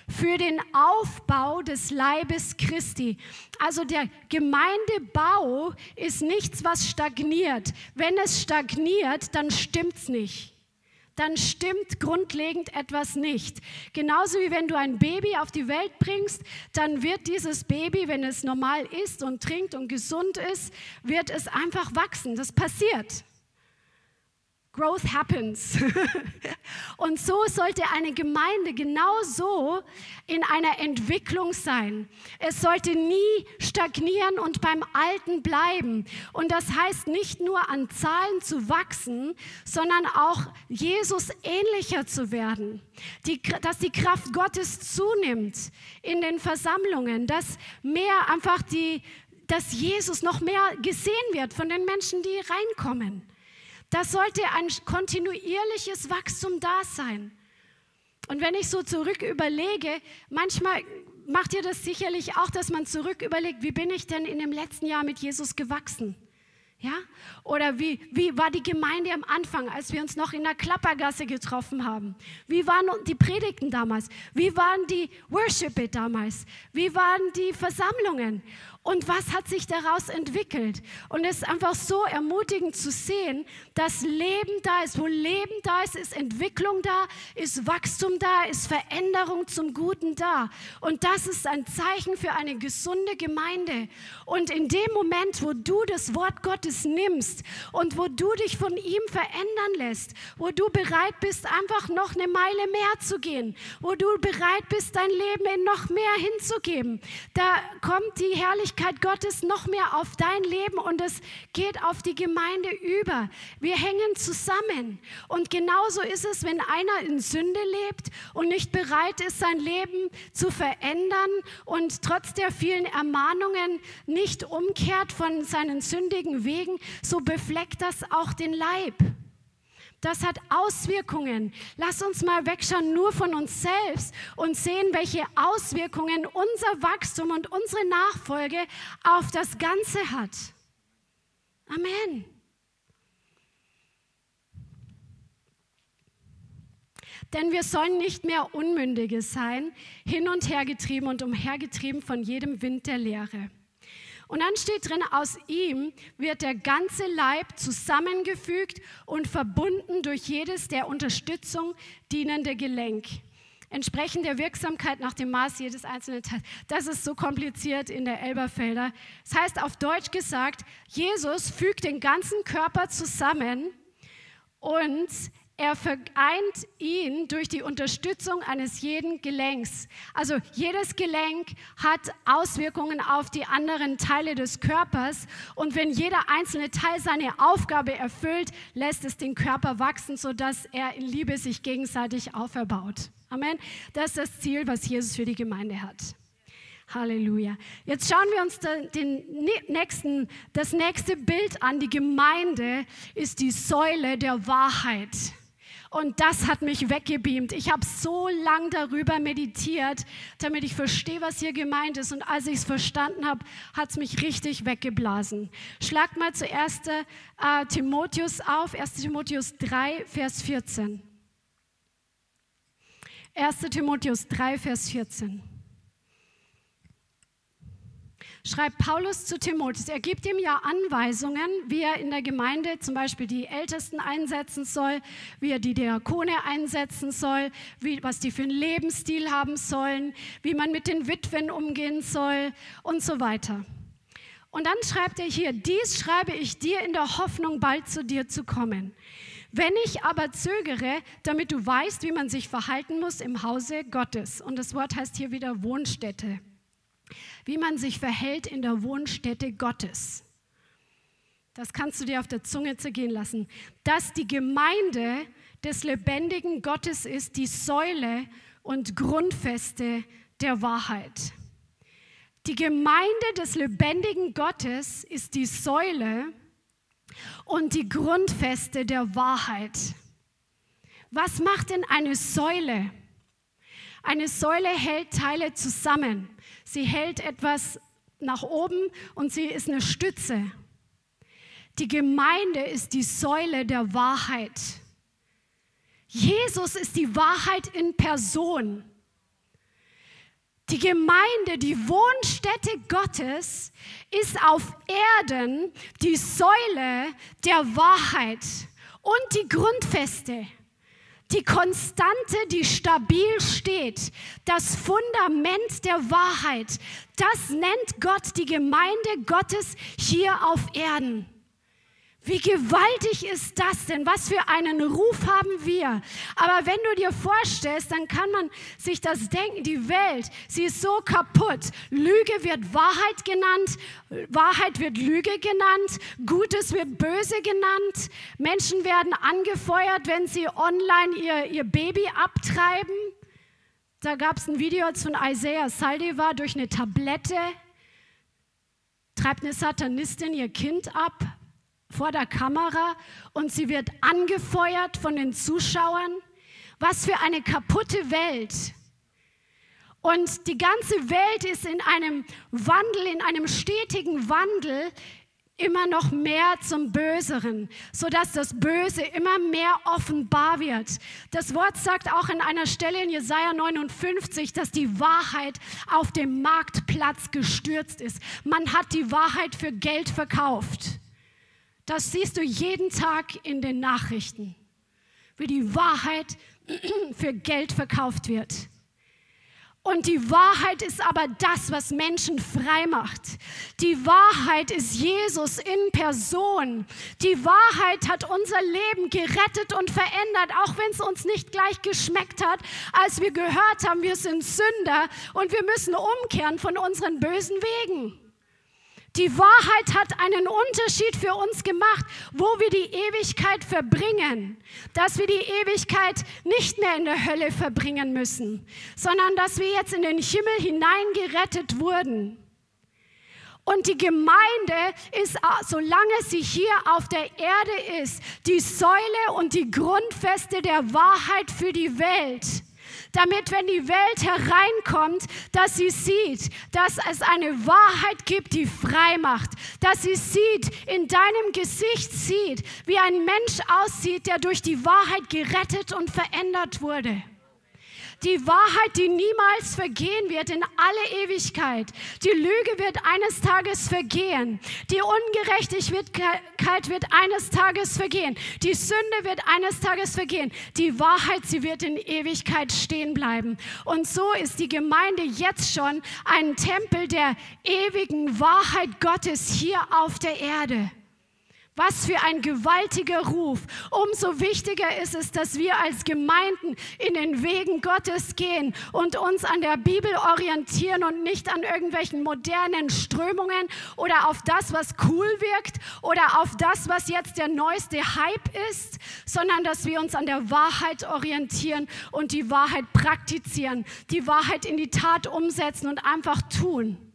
für den Aufbau des Leibes Christi. Also der Gemeindebau ist nichts, was stagniert. Wenn es stagniert, dann stimmt es nicht dann stimmt grundlegend etwas nicht. Genauso wie wenn du ein Baby auf die Welt bringst, dann wird dieses Baby, wenn es normal isst und trinkt und gesund ist, wird es einfach wachsen. Das passiert. Growth happens. Und so sollte eine Gemeinde genauso in einer Entwicklung sein. Es sollte nie stagnieren und beim Alten bleiben. Und das heißt nicht nur an Zahlen zu wachsen, sondern auch Jesus ähnlicher zu werden. Die, dass die Kraft Gottes zunimmt in den Versammlungen, dass mehr einfach die, dass Jesus noch mehr gesehen wird von den Menschen, die reinkommen. Das sollte ein kontinuierliches Wachstum da sein. Und wenn ich so zurück überlege, manchmal macht ihr das sicherlich auch, dass man zurück überlegt, wie bin ich denn in dem letzten Jahr mit Jesus gewachsen? Ja? Oder wie, wie war die Gemeinde am Anfang, als wir uns noch in der Klappergasse getroffen haben? Wie waren die Predigten damals? Wie waren die Worship damals? Wie waren die Versammlungen? Und was hat sich daraus entwickelt. Und es ist einfach so ermutigend zu sehen, dass Leben da ist. Wo Leben da ist, ist Entwicklung da, ist Wachstum da, ist Veränderung zum Guten da. Und das ist ein Zeichen für eine gesunde Gemeinde. Und in dem Moment, wo du das Wort Gottes nimmst und wo du dich von ihm verändern lässt, wo du bereit bist, einfach noch eine Meile mehr zu gehen, wo du bereit bist, dein Leben in noch mehr hinzugeben, da kommt die Herrlichkeit Herrlichkeit Gottes noch mehr auf dein Leben und es geht auf die Gemeinde über. Wir hängen zusammen. Und genauso ist es, wenn einer in Sünde lebt und nicht bereit ist, sein Leben zu verändern und trotz der vielen Ermahnungen nicht umkehrt von seinen sündigen Wegen, so befleckt das auch den Leib. Das hat Auswirkungen. Lass uns mal wegschauen nur von uns selbst und sehen, welche Auswirkungen unser Wachstum und unsere Nachfolge auf das Ganze hat. Amen. Denn wir sollen nicht mehr Unmündige sein, hin und her getrieben und umhergetrieben von jedem Wind der Lehre. Und dann steht drin, aus ihm wird der ganze Leib zusammengefügt und verbunden durch jedes der Unterstützung dienende Gelenk. Entsprechend der Wirksamkeit nach dem Maß jedes einzelnen Teils. Das ist so kompliziert in der Elberfelder. Das heißt auf Deutsch gesagt, Jesus fügt den ganzen Körper zusammen und er vereint ihn durch die Unterstützung eines jeden Gelenks. Also jedes Gelenk hat Auswirkungen auf die anderen Teile des Körpers. Und wenn jeder einzelne Teil seine Aufgabe erfüllt, lässt es den Körper wachsen, sodass er in Liebe sich gegenseitig auferbaut. Amen. Das ist das Ziel, was Jesus für die Gemeinde hat. Halleluja. Jetzt schauen wir uns den nächsten, das nächste Bild an. Die Gemeinde ist die Säule der Wahrheit. Und das hat mich weggebeamt. Ich habe so lang darüber meditiert, damit ich verstehe, was hier gemeint ist. Und als ich es verstanden habe, hat es mich richtig weggeblasen. Schlagt mal zuerst äh, Timotheus auf, 1 Timotheus 3, Vers 14. 1 Timotheus 3, Vers 14 schreibt Paulus zu Timotheus. Er gibt ihm ja Anweisungen, wie er in der Gemeinde zum Beispiel die Ältesten einsetzen soll, wie er die Diakone einsetzen soll, wie, was die für einen Lebensstil haben sollen, wie man mit den Witwen umgehen soll und so weiter. Und dann schreibt er hier, dies schreibe ich dir in der Hoffnung, bald zu dir zu kommen. Wenn ich aber zögere, damit du weißt, wie man sich verhalten muss im Hause Gottes. Und das Wort heißt hier wieder Wohnstätte. Wie man sich verhält in der Wohnstätte Gottes. Das kannst du dir auf der Zunge zergehen lassen. Dass die Gemeinde des lebendigen Gottes ist, die Säule und Grundfeste der Wahrheit. Die Gemeinde des lebendigen Gottes ist die Säule und die Grundfeste der Wahrheit. Was macht denn eine Säule? Eine Säule hält Teile zusammen. Sie hält etwas nach oben und sie ist eine Stütze. Die Gemeinde ist die Säule der Wahrheit. Jesus ist die Wahrheit in Person. Die Gemeinde, die Wohnstätte Gottes, ist auf Erden die Säule der Wahrheit und die Grundfeste, die Konstante, die stabil steht, das Fundament der Wahrheit. Das nennt Gott die Gemeinde Gottes hier auf Erden. Wie gewaltig ist das denn? Was für einen Ruf haben wir? Aber wenn du dir vorstellst, dann kann man sich das denken, die Welt, sie ist so kaputt. Lüge wird Wahrheit genannt, Wahrheit wird Lüge genannt, Gutes wird Böse genannt. Menschen werden angefeuert, wenn sie online ihr, ihr Baby abtreiben. Da gab es ein Video von Isaiah Saldivar durch eine Tablette, treibt eine Satanistin ihr Kind ab vor der Kamera und sie wird angefeuert von den Zuschauern. Was für eine kaputte Welt. Und die ganze Welt ist in einem Wandel, in einem stetigen Wandel immer noch mehr zum Böseren, sodass das Böse immer mehr offenbar wird. Das Wort sagt auch an einer Stelle in Jesaja 59, dass die Wahrheit auf dem Marktplatz gestürzt ist. Man hat die Wahrheit für Geld verkauft. Das siehst du jeden Tag in den Nachrichten, wie die Wahrheit für Geld verkauft wird. Und die Wahrheit ist aber das, was Menschen frei macht. Die Wahrheit ist Jesus in Person. Die Wahrheit hat unser Leben gerettet und verändert, auch wenn es uns nicht gleich geschmeckt hat, als wir gehört haben, wir sind Sünder und wir müssen umkehren von unseren bösen Wegen. Die Wahrheit hat einen Unterschied für uns gemacht, wo wir die Ewigkeit verbringen. Dass wir die Ewigkeit nicht mehr in der Hölle verbringen müssen, sondern dass wir jetzt in den Himmel hineingerettet wurden. Und die Gemeinde ist, solange sie hier auf der Erde ist, die Säule und die Grundfeste der Wahrheit für die Welt damit wenn die Welt hereinkommt, dass sie sieht, dass es eine Wahrheit gibt, die frei macht, dass sie sieht, in deinem Gesicht sieht, wie ein Mensch aussieht, der durch die Wahrheit gerettet und verändert wurde. Die Wahrheit, die niemals vergehen wird in alle Ewigkeit. Die Lüge wird eines Tages vergehen. Die Ungerechtigkeit wird eines Tages vergehen. Die Sünde wird eines Tages vergehen. Die Wahrheit, sie wird in Ewigkeit stehen bleiben. Und so ist die Gemeinde jetzt schon ein Tempel der ewigen Wahrheit Gottes hier auf der Erde. Was für ein gewaltiger Ruf. Umso wichtiger ist es, dass wir als Gemeinden in den Wegen Gottes gehen und uns an der Bibel orientieren und nicht an irgendwelchen modernen Strömungen oder auf das, was cool wirkt oder auf das, was jetzt der neueste Hype ist, sondern dass wir uns an der Wahrheit orientieren und die Wahrheit praktizieren, die Wahrheit in die Tat umsetzen und einfach tun.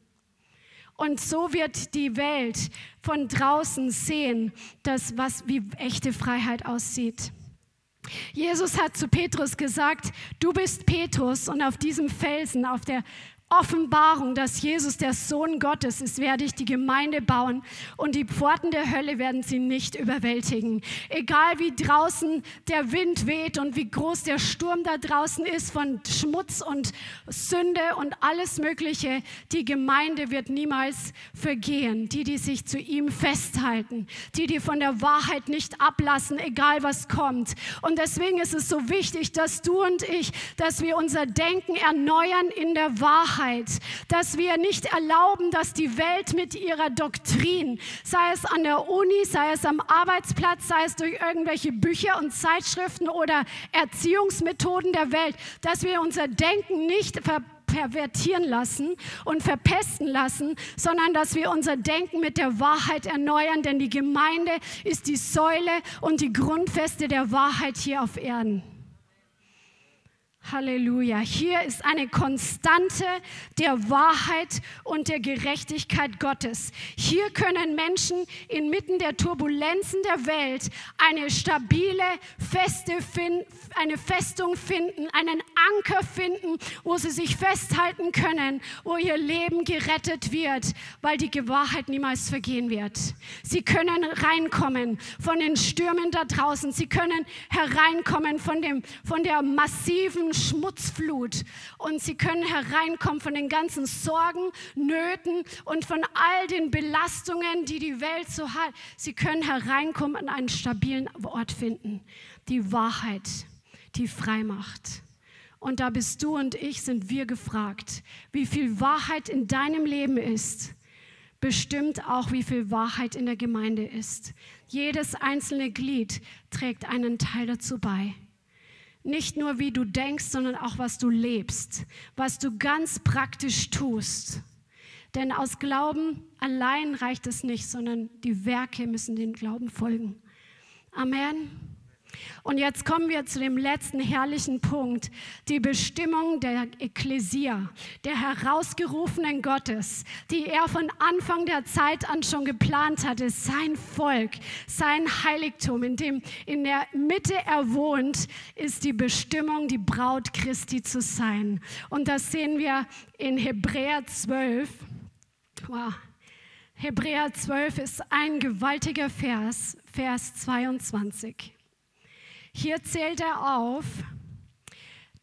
Und so wird die Welt von draußen sehen, dass was wie echte Freiheit aussieht. Jesus hat zu Petrus gesagt, du bist Petrus und auf diesem Felsen, auf der Offenbarung, dass Jesus der Sohn Gottes ist, werde ich die Gemeinde bauen und die Pforten der Hölle werden sie nicht überwältigen. Egal wie draußen der Wind weht und wie groß der Sturm da draußen ist von Schmutz und Sünde und alles Mögliche, die Gemeinde wird niemals vergehen. Die, die sich zu ihm festhalten, die, die von der Wahrheit nicht ablassen, egal was kommt. Und deswegen ist es so wichtig, dass du und ich, dass wir unser Denken erneuern in der Wahrheit Wahrheit, dass wir nicht erlauben, dass die Welt mit ihrer Doktrin, sei es an der Uni, sei es am Arbeitsplatz, sei es durch irgendwelche Bücher und Zeitschriften oder Erziehungsmethoden der Welt, dass wir unser Denken nicht ver pervertieren lassen und verpesten lassen, sondern dass wir unser Denken mit der Wahrheit erneuern, denn die Gemeinde ist die Säule und die Grundfeste der Wahrheit hier auf Erden. Halleluja. Hier ist eine Konstante der Wahrheit und der Gerechtigkeit Gottes. Hier können Menschen inmitten der Turbulenzen der Welt eine stabile, feste, eine Festung finden, einen Anker finden, wo sie sich festhalten können, wo ihr Leben gerettet wird, weil die Wahrheit niemals vergehen wird. Sie können reinkommen von den Stürmen da draußen. Sie können hereinkommen von, dem, von der massiven Schmutzflut und sie können hereinkommen von den ganzen Sorgen, Nöten und von all den Belastungen, die die Welt so hat. Sie können hereinkommen und einen stabilen Ort finden. Die Wahrheit, die frei macht. Und da bist du und ich, sind wir gefragt, wie viel Wahrheit in deinem Leben ist bestimmt auch, wie viel Wahrheit in der Gemeinde ist. Jedes einzelne Glied trägt einen Teil dazu bei. Nicht nur, wie du denkst, sondern auch, was du lebst, was du ganz praktisch tust. Denn aus Glauben allein reicht es nicht, sondern die Werke müssen dem Glauben folgen. Amen. Und jetzt kommen wir zu dem letzten herrlichen Punkt, die Bestimmung der Ekklesia, der herausgerufenen Gottes, die er von Anfang der Zeit an schon geplant hatte, sein Volk, sein Heiligtum, in dem in der Mitte er wohnt, ist die Bestimmung, die Braut Christi zu sein. Und das sehen wir in Hebräer 12. Wow. Hebräer 12 ist ein gewaltiger Vers, Vers 22. Hier zählt er auf,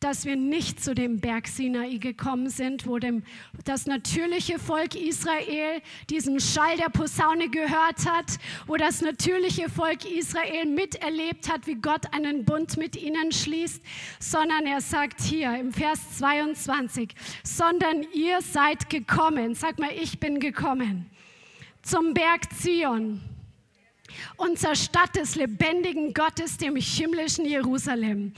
dass wir nicht zu dem Berg Sinai gekommen sind, wo dem, das natürliche Volk Israel diesen Schall der Posaune gehört hat, wo das natürliche Volk Israel miterlebt hat, wie Gott einen Bund mit ihnen schließt, sondern er sagt hier im Vers 22, sondern ihr seid gekommen, sag mal, ich bin gekommen zum Berg Zion zur Stadt des lebendigen Gottes, dem himmlischen Jerusalem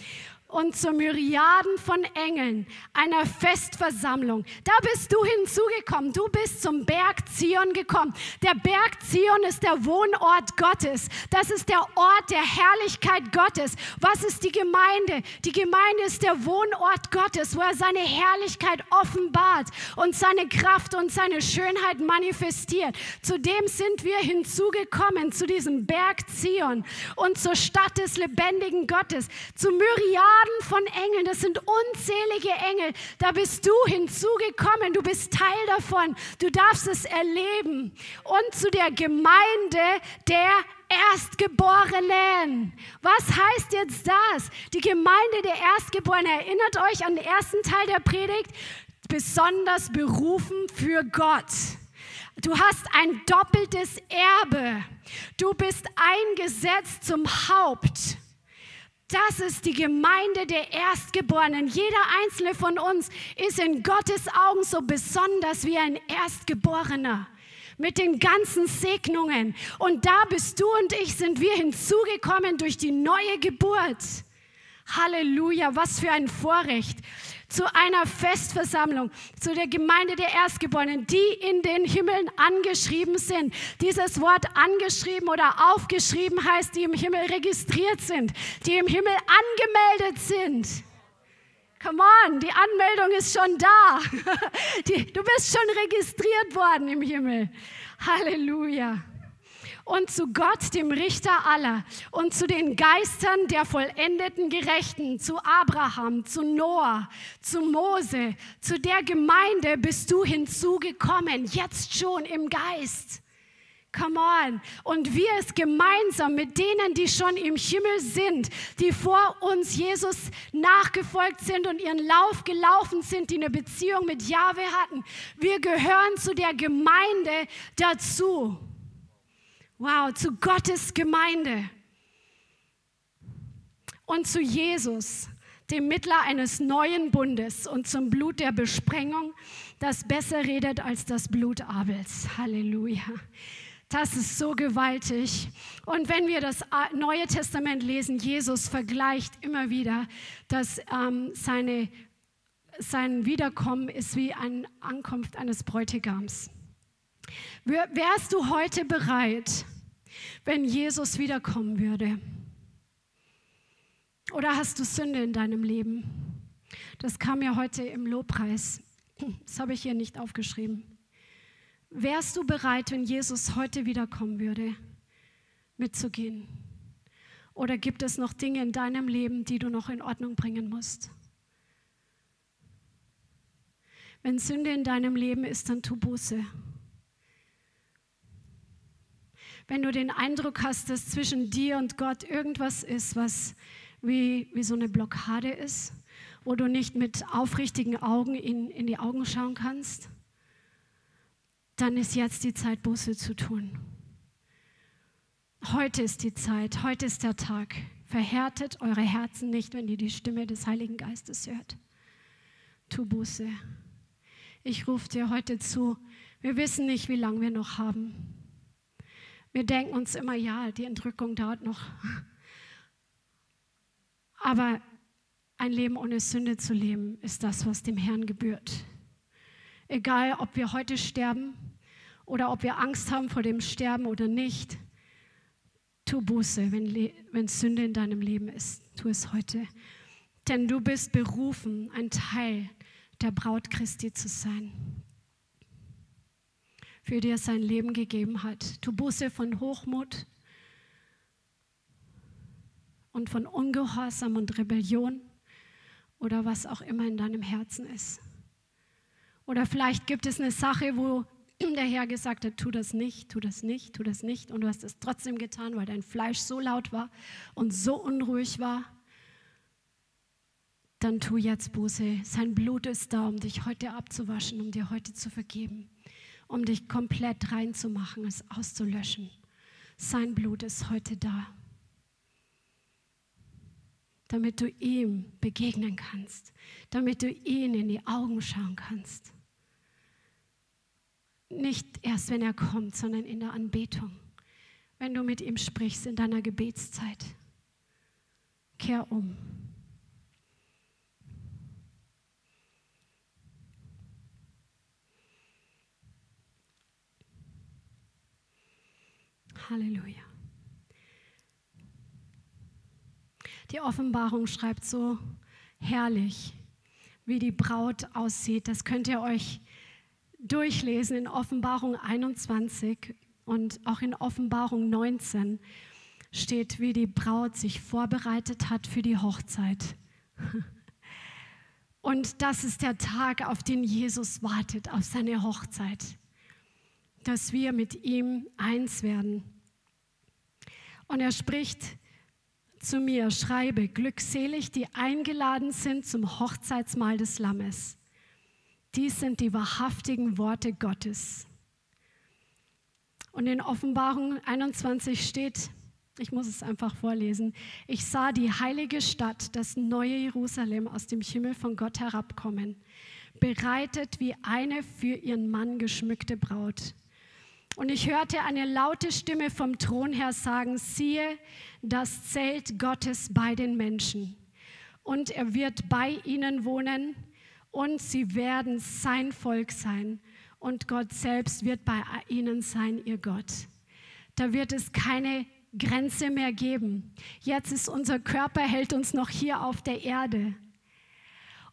und zu Myriaden von Engeln, einer Festversammlung. Da bist du hinzugekommen. Du bist zum Berg Zion gekommen. Der Berg Zion ist der Wohnort Gottes. Das ist der Ort der Herrlichkeit Gottes. Was ist die Gemeinde? Die Gemeinde ist der Wohnort Gottes, wo er seine Herrlichkeit offenbart und seine Kraft und seine Schönheit manifestiert. Zudem sind wir hinzugekommen zu diesem Berg Zion und zur Stadt des lebendigen Gottes, zu Myriaden Milliarden von Engeln, das sind unzählige Engel. Da bist du hinzugekommen, du bist Teil davon, du darfst es erleben. Und zu der Gemeinde der Erstgeborenen. Was heißt jetzt das? Die Gemeinde der Erstgeborenen. Erinnert euch an den ersten Teil der Predigt. Besonders berufen für Gott. Du hast ein doppeltes Erbe. Du bist eingesetzt zum Haupt. Das ist die Gemeinde der Erstgeborenen. Jeder einzelne von uns ist in Gottes Augen so besonders wie ein Erstgeborener mit den ganzen Segnungen. Und da bist du und ich sind wir hinzugekommen durch die neue Geburt. Halleluja, was für ein Vorrecht zu einer Festversammlung, zu der Gemeinde der Erstgeborenen, die in den Himmeln angeschrieben sind. Dieses Wort angeschrieben oder aufgeschrieben heißt, die im Himmel registriert sind, die im Himmel angemeldet sind. Come on, die Anmeldung ist schon da. Die, du bist schon registriert worden im Himmel. Halleluja und zu Gott, dem Richter aller, und zu den Geistern der vollendeten Gerechten, zu Abraham, zu Noah, zu Mose, zu der Gemeinde bist du hinzugekommen, jetzt schon im Geist. Come on. Und wir es gemeinsam mit denen, die schon im Himmel sind, die vor uns Jesus nachgefolgt sind und ihren Lauf gelaufen sind, die eine Beziehung mit Jahwe hatten. Wir gehören zu der Gemeinde dazu. Wow, zu Gottes Gemeinde und zu Jesus, dem Mittler eines neuen Bundes und zum Blut der Besprengung, das besser redet als das Blut Abels. Halleluja. Das ist so gewaltig. Und wenn wir das Neue Testament lesen, Jesus vergleicht immer wieder, dass ähm, seine, sein Wiederkommen ist wie eine Ankunft eines Bräutigams. Wärst du heute bereit, wenn Jesus wiederkommen würde? Oder hast du Sünde in deinem Leben? Das kam ja heute im Lobpreis. Das habe ich hier nicht aufgeschrieben. Wärst du bereit, wenn Jesus heute wiederkommen würde, mitzugehen? Oder gibt es noch Dinge in deinem Leben, die du noch in Ordnung bringen musst? Wenn Sünde in deinem Leben ist, dann tu Buße. Wenn du den Eindruck hast, dass zwischen dir und Gott irgendwas ist, was wie, wie so eine Blockade ist, wo du nicht mit aufrichtigen Augen in, in die Augen schauen kannst, dann ist jetzt die Zeit, Buße zu tun. Heute ist die Zeit, heute ist der Tag. Verhärtet eure Herzen nicht, wenn ihr die Stimme des Heiligen Geistes hört. Tu Buße. Ich rufe dir heute zu. Wir wissen nicht, wie lange wir noch haben. Wir denken uns immer, ja, die Entrückung dauert noch. Aber ein Leben ohne Sünde zu leben, ist das, was dem Herrn gebührt. Egal, ob wir heute sterben oder ob wir Angst haben vor dem Sterben oder nicht, tu Buße, wenn, wenn Sünde in deinem Leben ist. Tu es heute. Denn du bist berufen, ein Teil der Braut Christi zu sein, für die sein Leben gegeben hat. Tu Buße von Hochmut und von Ungehorsam und Rebellion oder was auch immer in deinem Herzen ist. Oder vielleicht gibt es eine Sache, wo der Herr gesagt hat, tu das nicht, tu das nicht, tu das nicht. Und du hast es trotzdem getan, weil dein Fleisch so laut war und so unruhig war. Dann tu jetzt Buße. Sein Blut ist da, um dich heute abzuwaschen, um dir heute zu vergeben, um dich komplett reinzumachen, es auszulöschen. Sein Blut ist heute da damit du ihm begegnen kannst, damit du ihn in die Augen schauen kannst. Nicht erst, wenn er kommt, sondern in der Anbetung, wenn du mit ihm sprichst in deiner Gebetszeit. Kehr um. Halleluja. Die Offenbarung schreibt so herrlich, wie die Braut aussieht. Das könnt ihr euch durchlesen in Offenbarung 21 und auch in Offenbarung 19 steht, wie die Braut sich vorbereitet hat für die Hochzeit. Und das ist der Tag, auf den Jesus wartet, auf seine Hochzeit, dass wir mit ihm eins werden. Und er spricht zu mir, schreibe, glückselig, die eingeladen sind zum Hochzeitsmahl des Lammes. Dies sind die wahrhaftigen Worte Gottes. Und in Offenbarung 21 steht, ich muss es einfach vorlesen, ich sah die heilige Stadt, das neue Jerusalem aus dem Himmel von Gott herabkommen, bereitet wie eine für ihren Mann geschmückte Braut. Und ich hörte eine laute Stimme vom Thron her sagen, siehe, das Zelt Gottes bei den Menschen. Und er wird bei ihnen wohnen und sie werden sein Volk sein. Und Gott selbst wird bei ihnen sein, ihr Gott. Da wird es keine Grenze mehr geben. Jetzt ist unser Körper, hält uns noch hier auf der Erde.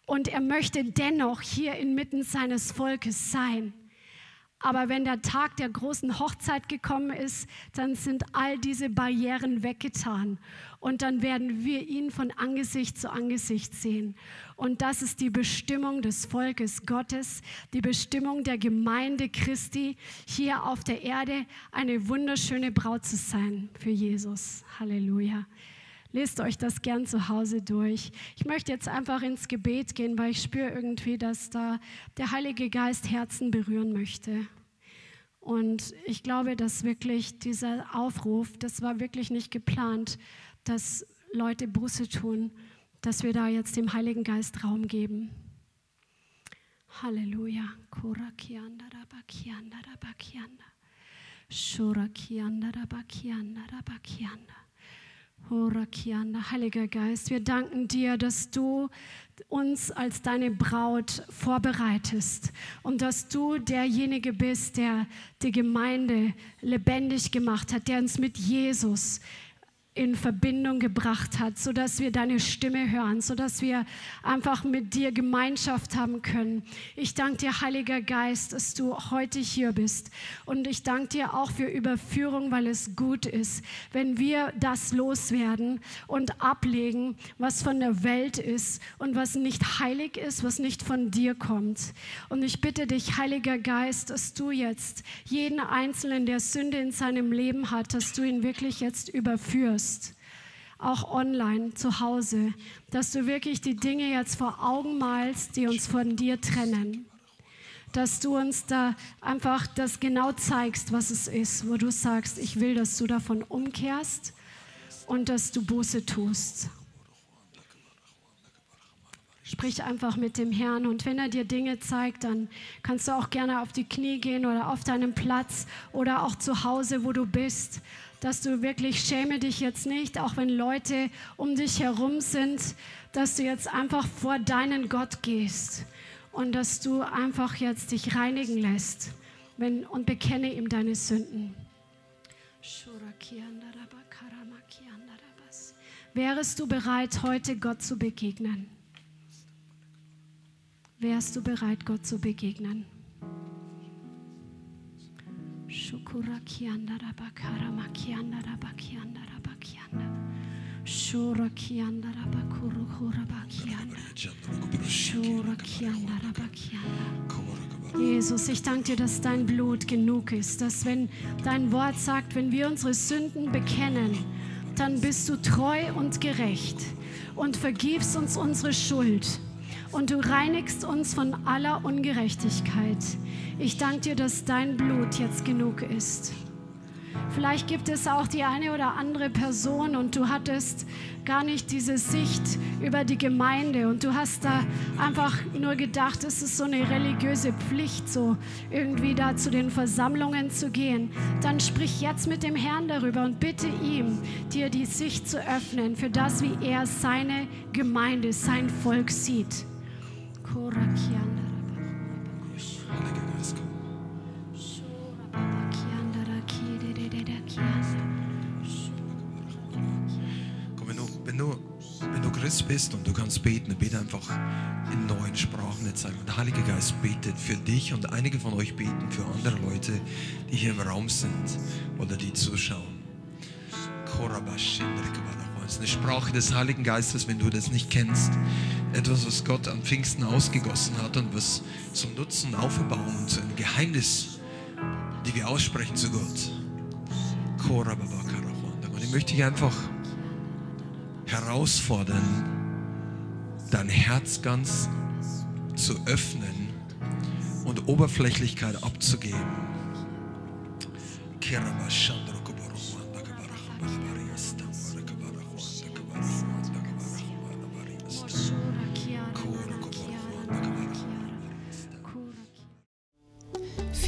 Und er möchte dennoch hier inmitten seines Volkes sein. Aber wenn der Tag der großen Hochzeit gekommen ist, dann sind all diese Barrieren weggetan. Und dann werden wir ihn von Angesicht zu Angesicht sehen. Und das ist die Bestimmung des Volkes Gottes, die Bestimmung der Gemeinde Christi, hier auf der Erde eine wunderschöne Braut zu sein für Jesus. Halleluja. Lest euch das gern zu Hause durch. Ich möchte jetzt einfach ins Gebet gehen, weil ich spüre irgendwie, dass da der Heilige Geist Herzen berühren möchte. Und ich glaube, dass wirklich dieser Aufruf, das war wirklich nicht geplant, dass Leute Buße tun, dass wir da jetzt dem Heiligen Geist Raum geben. Halleluja. Heiliger Geist, wir danken dir, dass du uns als deine Braut vorbereitest und dass du derjenige bist, der die Gemeinde lebendig gemacht hat, der uns mit Jesus in Verbindung gebracht hat, so dass wir deine Stimme hören, so dass wir einfach mit dir Gemeinschaft haben können. Ich danke dir, Heiliger Geist, dass du heute hier bist. Und ich danke dir auch für Überführung, weil es gut ist, wenn wir das loswerden und ablegen, was von der Welt ist und was nicht heilig ist, was nicht von dir kommt. Und ich bitte dich, Heiliger Geist, dass du jetzt jeden Einzelnen, der Sünde in seinem Leben hat, dass du ihn wirklich jetzt überführst bist, auch online zu Hause, dass du wirklich die Dinge jetzt vor Augen malst, die uns von dir trennen. Dass du uns da einfach das genau zeigst, was es ist, wo du sagst, ich will, dass du davon umkehrst und dass du Buße tust. Sprich einfach mit dem Herrn und wenn er dir Dinge zeigt, dann kannst du auch gerne auf die Knie gehen oder auf deinem Platz oder auch zu Hause, wo du bist dass du wirklich schäme dich jetzt nicht, auch wenn Leute um dich herum sind, dass du jetzt einfach vor deinen Gott gehst und dass du einfach jetzt dich reinigen lässt wenn, und bekenne ihm deine Sünden. Wärest du bereit, heute Gott zu begegnen? Wärst du bereit, Gott zu begegnen? Shukura kianda rabakara makianda rabakianda rabakianda. Shura kianda rabakuru hurabakianda. Shura kianda rabakianda. Jesus, ich danke dir, dass dein Blut genug ist, dass wenn dein Wort sagt, wenn wir unsere Sünden bekennen, dann bist du treu und gerecht und vergibst uns unsere Schuld und du reinigst uns von aller Ungerechtigkeit. Ich danke dir, dass dein Blut jetzt genug ist. Vielleicht gibt es auch die eine oder andere Person und du hattest gar nicht diese Sicht über die Gemeinde und du hast da einfach nur gedacht, es ist so eine religiöse Pflicht, so irgendwie da zu den Versammlungen zu gehen. Dann sprich jetzt mit dem Herrn darüber und bitte ihm, dir die Sicht zu öffnen für das, wie er seine Gemeinde, sein Volk sieht. Wenn du, wenn du Christ bist und du kannst beten, bete einfach in neuen Sprachen jetzt sagen. Der Heilige Geist betet für dich und einige von euch beten für andere Leute, die hier im Raum sind oder die zuschauen. Das ist eine Sprache des Heiligen Geistes, wenn du das nicht kennst. Etwas, was Gott an Pfingsten ausgegossen hat und was zum Nutzen, Auferbauung und ein Geheimnis, die wir aussprechen zu Gott. Und ich möchte dich einfach herausfordern, dein Herz ganz zu öffnen und Oberflächlichkeit abzugeben.